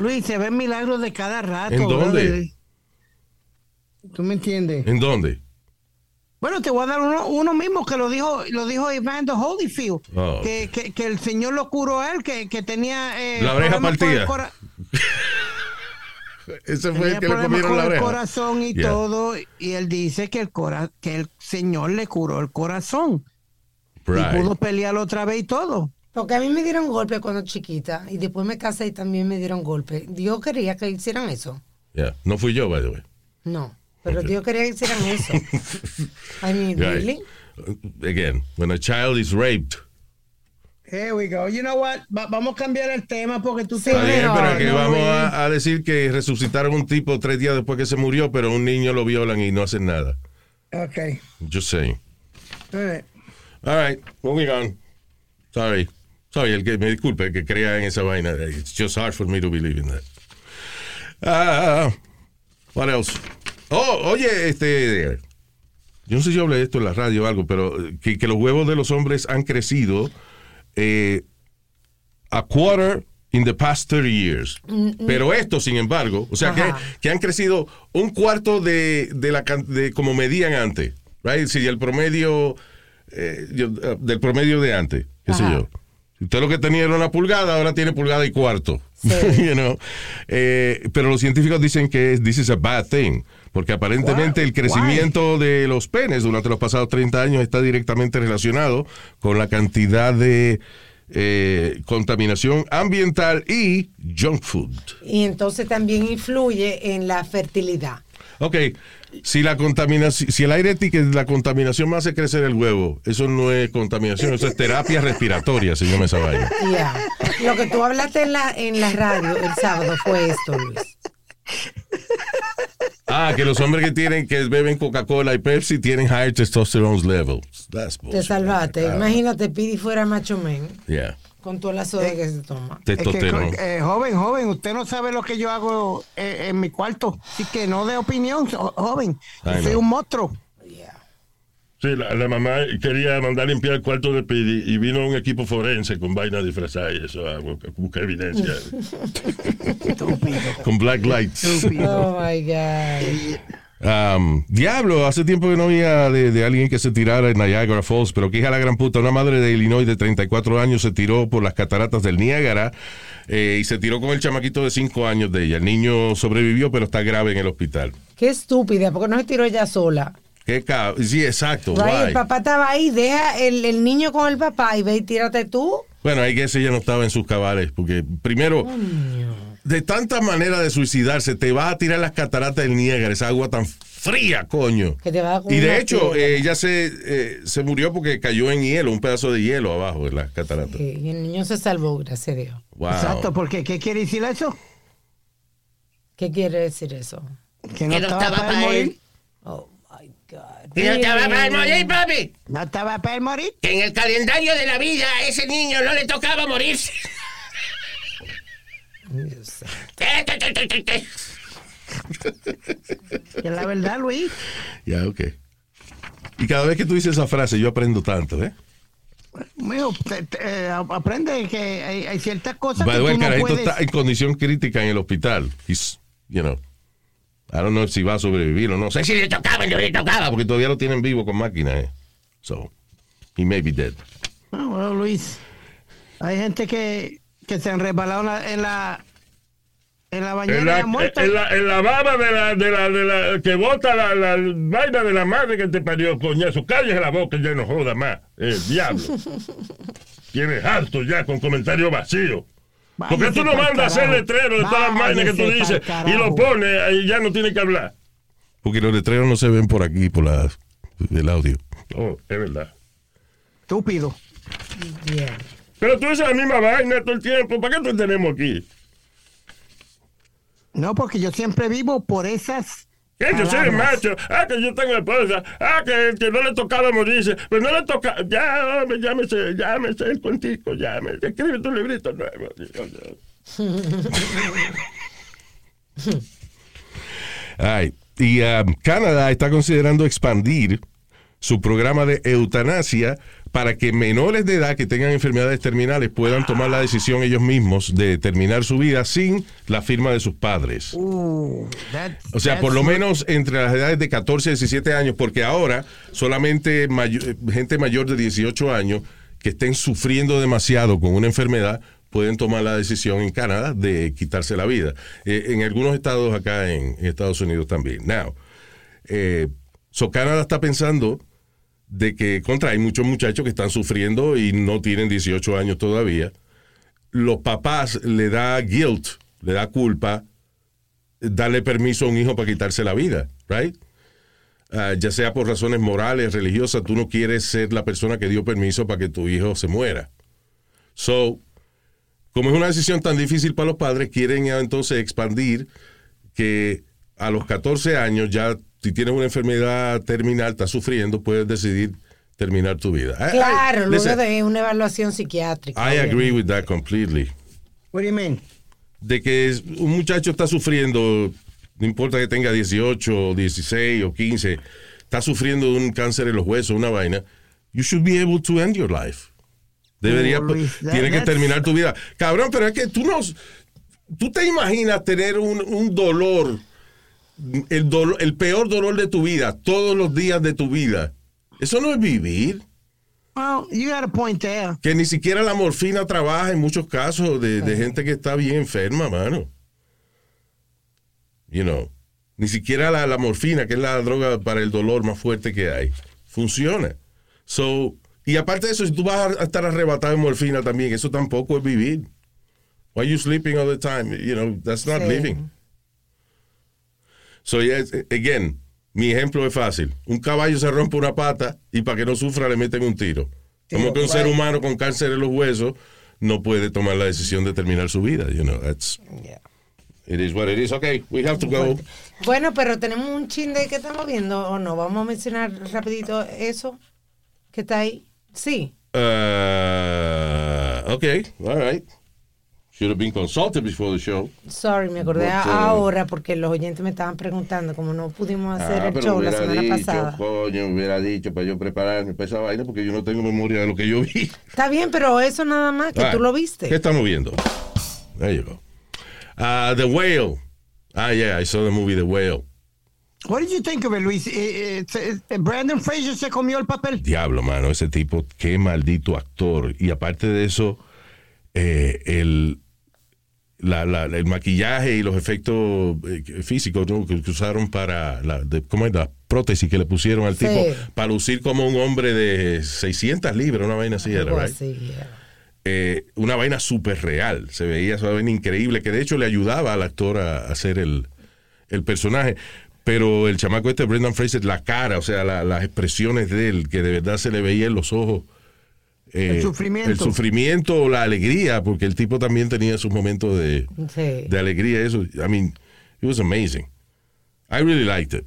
Luis, se ven milagros de cada rato. ¿En dónde? brother. ¿Tú me entiendes? ¿En dónde? Bueno, te voy a dar uno, uno mismo que lo dijo, lo dijo Evander Holyfield. Oh, que, que, que el Señor lo curó a él, que, que tenía eh, La oreja partida. [LAUGHS] Ese fue el que le comieron con la el oreja. corazón y Yeah. todo. Y él dice que el, cora, que el Señor le curó el corazón. Right. Y pudo pelear otra vez y todo. Porque a mí me dieron golpe cuando chiquita y después me casé y también me dieron golpe. Dios quería que hicieran eso. Yeah. No fui yo, by the way. No, pero Dios quería que hicieran eso. [LAUGHS] I mean, Right. really? Again, when a child is raped. Here we go. You know what? Va- vamos a cambiar el tema porque tú bien, No, pero no, vamos a, a decir que resucitaron un tipo tres días después que se murió, pero un niño lo violan y no hacen nada. Ok. Just saying. All right. All right, moving on. Sorry. Sorry, el que me disculpe, que crea en esa vaina. It's just hard for me to believe in that. Ah, what else? Oh, oye, este. Yo no sé si yo hablé de esto en la radio o algo, pero eh, que, que los huevos de los hombres han crecido eh, a quarter in the past 30 years. Pero esto, sin embargo, o sea, que, que han crecido un cuarto de, de la de como medían antes. Right? Si el promedio eh, yo, eh, del promedio de antes, qué sé yo. Usted lo que tenía era una pulgada, ahora tiene pulgada y cuarto. [LAUGHS] You know? Eh, pero los científicos dicen que this is a bad thing, porque aparentemente Wow. el crecimiento de los penes durante los pasados 30 años está directamente relacionado con la cantidad de eh, contaminación ambiental y junk food. Y entonces también influye en la fertilidad. Ok, si la contaminación, si el aire tique, la contaminación me hace crecer el huevo, eso no es contaminación, eso es terapia respiratoria, se llama esa vaina. Ya. Lo que tú hablaste en la, en la radio el sábado fue esto, Luis. Ah, que los hombres que tienen, que beben Coca-Cola y Pepsi tienen higher testosterone levels. That's Te salvaste. Ah, Imagínate, Pidi fuera macho men Yeah. con toda la soda que se toma. Es que, Testosterone. eh, joven, joven, usted no sabe lo que yo hago eh, en mi cuarto. Así que no dé opinión, jo- joven. Yo soy un monstruo. Sí, la, la mamá quería mandar limpiar el cuarto de Pidi y vino un equipo forense con vaina disfrazada y eso, a bu- buscar evidencia. Con black lights. Oh my God. Um, diablo, hace tiempo que no había de, de alguien que se tirara en Niagara Falls, pero que hija la gran puta, una madre de Illinois de 34 años se tiró por las cataratas del Niágara eh, y se tiró con el chamaquito de 5 años de ella. El niño sobrevivió, pero está grave en el hospital. Qué estúpida, porque no se tiró ella sola. ¿Qué ca- Sí, exacto. Right? El papá estaba ahí, deja el, el niño con el papá y ve y tírate tú. Bueno, hay que ella no estaba en sus cabales, porque primero, de tanta manera de suicidarse, te vas a tirar las cataratas del Niágara, esa agua tan fría, coño. Que te va a Y de hecho, piedra. eh, ella se, eh, se murió porque cayó en hielo, un pedazo de hielo abajo de las cataratas. Sí, y el niño se salvó, gracias a Dios. Wow. Exacto, porque ¿qué quiere decir eso? ¿Qué quiere decir eso? Que no Que no estaba estaba para morir. él. Oh God. Que no estaba para él morir, papi. No estaba para él morir. Que en el calendario de la vida a ese niño no le tocaba morirse. ¿Qué, qué, qué, qué, qué, qué? Que la verdad, Luis. Ya, ok. Y cada vez que tú dices esa frase, yo aprendo tanto, ¿eh? Mijo, te- te- eh, aprende que hay, hay ciertas cosas By que the way, tú el no carajito puedes... está en condición crítica en el hospital. He's, you know, I don't know si va a sobrevivir o no. sé si le tocaba, no le tocaba, porque todavía lo tienen vivo con máquina, ¿eh? So, he may be dead. Ah, bueno, Luis, hay gente que, que se han resbalado en la, en la, en la bañera En y la, han muerto. en la, en la baba de la, de la, de la que bota la, la vaina de la madre que te parió, coñazo. Cállese la boca y ya no joda más. El diablo. [LAUGHS] Tienes harto ya con comentarios vacíos. ¿Por qué tú no mandas a hacer letrero de todas las vainas que tú dices y lo pones y ya no tiene que hablar? Porque los letreros no se ven por aquí, por la, el audio. Oh, es verdad. Estúpido. Pero tú dices la misma vaina todo el tiempo. ¿Para qué te tenemos aquí? No, porque yo siempre vivo por esas. Que yo soy macho. Ah, que yo tengo esposa. Ah, que, que no le tocaba morirse. Pero no le toca. Ya, hombre, ya me sé, ya me sé el cuentico. Ya me escribe tu librito nuevo. Ay, y um, Canadá está considerando expandir su programa de eutanasia para que menores de edad que tengan enfermedades terminales puedan tomar la decisión ellos mismos de terminar su vida sin la firma de sus padres. That- O sea, por lo menos entre las edades de 14 y 17 años, porque ahora solamente gente mayor de 18 años que estén sufriendo demasiado con una enfermedad pueden tomar la decisión en Canadá de quitarse la vida. Eh, en algunos estados acá en, en Estados Unidos también. Now, eh, so Canadá está pensando de que contra hay muchos muchachos que están sufriendo y no tienen 18 años todavía. Los papás le da guilt, le da culpa darle permiso a un hijo para quitarse la vida, right? Ah, ya sea por razones morales, religiosas, tú no quieres ser la persona que dio permiso para que tu hijo se muera. So, como es una decisión tan difícil para los padres, quieren entonces expandir que a los 14 años ya si tienes una enfermedad terminal, estás sufriendo, puedes decidir terminar tu vida. I- I- Claro, luego de una evaluación psiquiátrica. I agree with that completely. What do you mean? de que un muchacho está sufriendo, no importa que tenga 18, o 16 o 15, está sufriendo de un cáncer en los huesos, una vaina, you should be able to end your life. Debería, that- tiene que terminar tu vida. Cabrón, pero es que tú no, tú te imaginas tener un, un dolor, el dolor, el peor dolor de tu vida, todos los días de tu vida. Eso no es vivir. Well, you got a point there. Que ni siquiera la morfina trabaja en muchos casos de, de gente que está bien enferma, mano. You know. Ni siquiera la, la morfina, que es la droga para el dolor más fuerte que hay, funciona. So, y aparte de eso, si tú vas a estar arrebatado en morfina también, eso tampoco es vivir. Why you sleeping all the time? You know, that's not Sí. living. So, yes, again, mi ejemplo es fácil. Un caballo se rompe una pata y para que no sufra le meten un tiro. Como que un ser humano con cáncer en los huesos no puede tomar la decisión de terminar su vida. You know, that's, it is what it is. Okay, we have to go. Bueno, pero tenemos un chin de que estamos viendo o no. Vamos a mencionar rapidito eso que está ahí. Sí. Uh, okay, all right. Should have been consulted before the show. Sorry, me acordé But, uh, ahora porque los oyentes me estaban preguntando, como no pudimos hacer Ah, el pero show la hubiera semana dicho, pasada. coño, hubiera dicho para yo prepararme para esa vaina porque yo no tengo memoria de lo que yo vi. Está bien, pero eso nada más, que Ah, tú lo ¿Qué viste. estamos viendo? There you go. Ah, the Whale. Ah, yeah, I saw the movie The Whale. What did you think of it, Luis? Eh, eh, eh, Brandon Fraser se comió el papel. Diablo, mano, ese tipo, qué maldito actor. Y aparte de eso, eh, el, la- la- el maquillaje y los efectos eh, físicos ¿no? que, que usaron para la, de- ¿cómo es? la prótesis que le pusieron al Sí. tipo para lucir como un hombre de 600 libras, una vaina así era, right? así, yeah. eh, una vaina súper real. Se veía esa vaina increíble, que de hecho le ayudaba al actor a, a hacer el, el personaje. Pero el chamaco este, Brendan Fraser, la cara, o sea, la- las expresiones de él, que de verdad se le veía en los ojos. Eh, El sufrimiento. El sufrimiento o la alegría, porque el tipo también tenía sus momentos de, Sí. de alegría. Eso, I mean, it was amazing. I really liked it.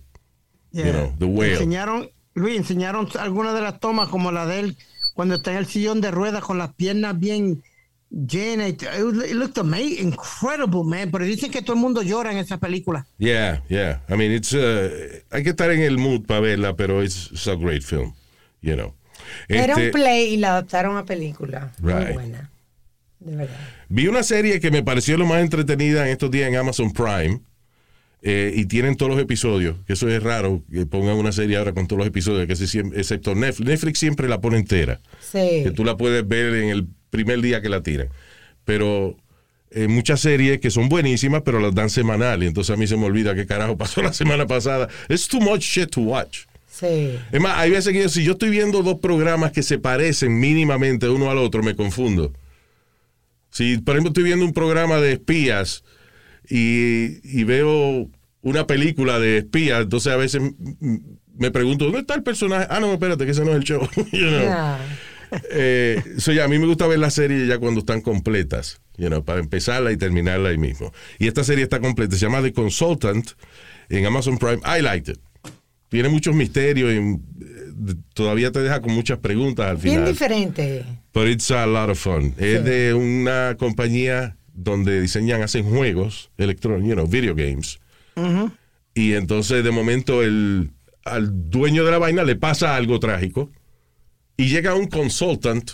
Yeah. You know, The Whale. Enseñaron, Luis, enseñaron algunas de las tomas como la de él cuando está en el sillón de ruedas con las piernas bien llenas. It, it looked amazing, incredible, man. Pero dicen que todo el mundo llora en esa película. Yeah, yeah. I mean, it's uh, hay que estar en el mood para verla, pero it's, it's a great film, you know. Era Este, un play y la adaptaron a película. Muy buena. De verdad. Vi una serie que me pareció lo más entretenida en estos días en Amazon Prime. eh, y tienen todos los episodios, que eso es raro que pongan una serie ahora con todos los episodios, que se siem- excepto Netflix. Netflix siempre la pone entera. Sí. que tú la puedes ver en el primer día que la tiran. Pero eh, muchas series que son buenísimas, pero las dan semanal. Y entonces a mí se me olvida qué carajo pasó [LAUGHS] la semana pasada. It's too much shit to watch. Sí. Es más, hay veces que yo, si yo estoy viendo dos programas que se parecen mínimamente uno al otro, me confundo. Si, por ejemplo, estoy viendo un programa de espías y, y veo una película de espías, entonces a veces me pregunto, ¿dónde está el personaje? Ah, no, espérate, que ese no es el show. [LAUGHS] You know? Yeah. Eh, so, ya, a mí me gusta ver las series ya cuando están completas, you know, para empezarla y terminarla ahí mismo. Y esta serie está completa, se llama The Consultant en Amazon Prime. I liked it. Tiene muchos misterios y eh, todavía te deja con muchas preguntas al Bien final. diferente. But it's a lot of fun. Es de una compañía donde diseñan, hacen juegos electrónicos, you know, video games. Y entonces de momento el, al dueño de la vaina le pasa algo trágico y llega un consultant,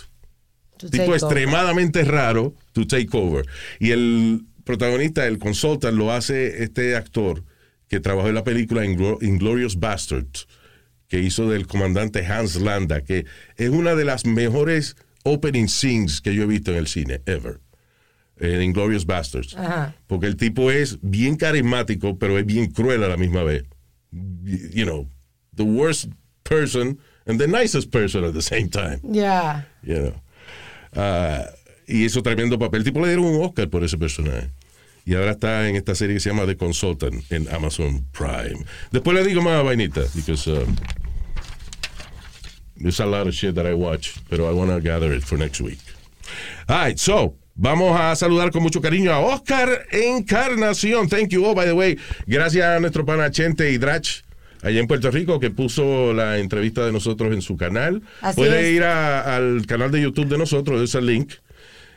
To tipo over. extremadamente raro, to take over. Y el protagonista, el consultant, lo hace este actor que trabajó en la película Inglo- Inglorious Bastards, que hizo del comandante Hans Landa, que es una de las mejores opening scenes que yo he visto en el cine, ever. En Inglorious Bastards. Ajá. Porque el tipo es bien carismático, pero es bien cruel a la misma vez. You know, the worst person and the nicest person at the same time. Ya. You know. Ah, y hizo tremendo papel. El tipo le dieron un Oscar por ese personaje. Y ahora está en esta serie que se llama The Consultant en Amazon Prime. Después le digo más vainita, because um, there's a lot of shit that I watch, pero I want to gather it for next week. All right, so vamos a saludar con mucho cariño a Oscar Encarnación. Thank you all, by the way. Gracias a nuestro pana Chente y Drach allá en Puerto Rico que puso la entrevista de nosotros en su canal. Así Puede es. ir a- al canal de YouTube de nosotros, ese link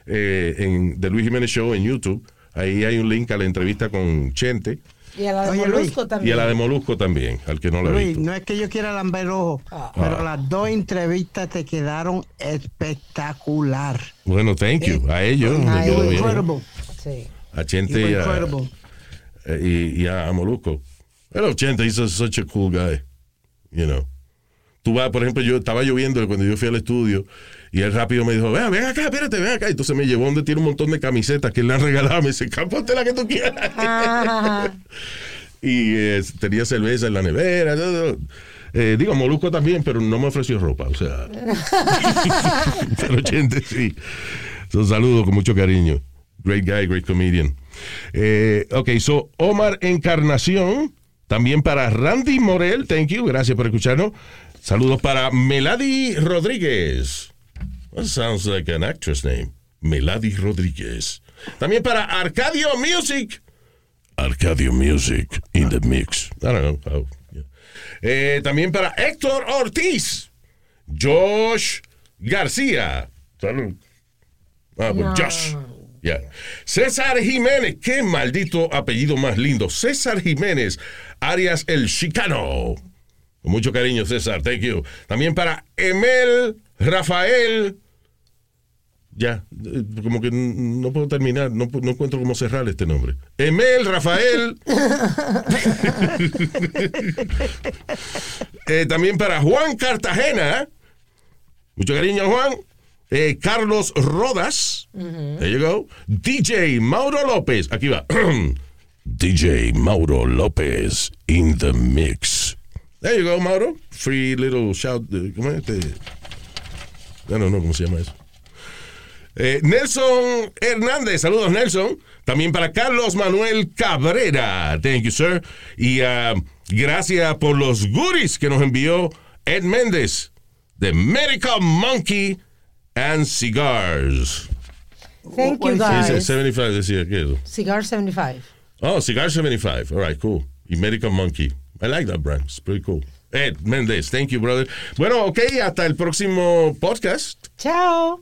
eh, en, de Luis Jiménez Show en YouTube. Ahí hay un link a la entrevista con Chente Y a la de Oye, Luis. Molusco y también. a la de Molusco también, al que no la Luis, visto. no es que yo quiera lamber ojo, pero Ah. las dos entrevistas te quedaron espectacular. Bueno, thank you. A ellos. Bien. incredible. Sí. A Chente y a, eh, y, y a, a Molusco. Hello, Chente, he's a- such a cool guy. You know. Tú vas, por ejemplo, yo estaba lloviendo cuando yo fui al estudio y él rápido me dijo, ven, ven acá, espérate, ven acá. Entonces me llevó donde tiene un montón de camisetas que él le han regalado. Me dice, ponte la que tú quieras. Ah, [LAUGHS] y eh, tenía cerveza en la nevera. Eh, digo, Molusco también, pero no me ofreció ropa. O sea, [LAUGHS] pero gente, sí. So, saludo con mucho cariño. Great guy, great comedian. Eh, ok, so Omar Encarnación, también para Randy Morel, thank you, gracias por escucharnos. Saludos para Melody Rodríguez. That sounds like an actress name. Melody Rodríguez. También para Arcadio Music. Arcadio Music in the mix. I don't know. how, yeah. Eh, también para Héctor Ortiz. Josh García. Salud. Ah, pues No. Josh. Ya. César Jiménez, qué maldito apellido más lindo. César Jiménez, Arias el Chicano. Con mucho cariño, César, thank you. También para Emel Rafael. Ya, eh, como que no puedo terminar, no, no encuentro cómo cerrar este nombre. Emel Rafael. [LAUGHS] Eh, también para Juan Cartagena. Mucho cariño, Juan. Eh, Carlos Rodas. There you go. DJ Mauro López. Aquí va. [CLEARS THROAT] DJ Mauro López in the mix. There you go, Mauro. Free little shout. ¿Cómo es este? Ya no, no, ¿cómo se llama eso? Eh, Nelson Hernández, saludos Nelson. También para Carlos Manuel Cabrera, thank you sir. Y ah, gracias por los goodies que nos envió Ed Méndez de Medical Monkey and Cigars. Thank you, sí, guys. 75 decía. Cigar 75. Oh, Cigar 75. All right, cool. Y Medical Monkey. I like that brand. It's pretty cool. Ed Méndez, thank you, brother. Bueno, ok, hasta el próximo podcast. Chao.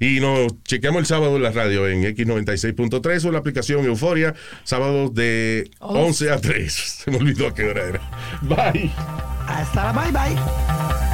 Y nos chequeamos el sábado en la radio en X96.3 o la aplicación Euforia, sábado de 11 a 3. [LAUGHS] Se me olvidó a qué hora era. Bye. Hasta la bye bye.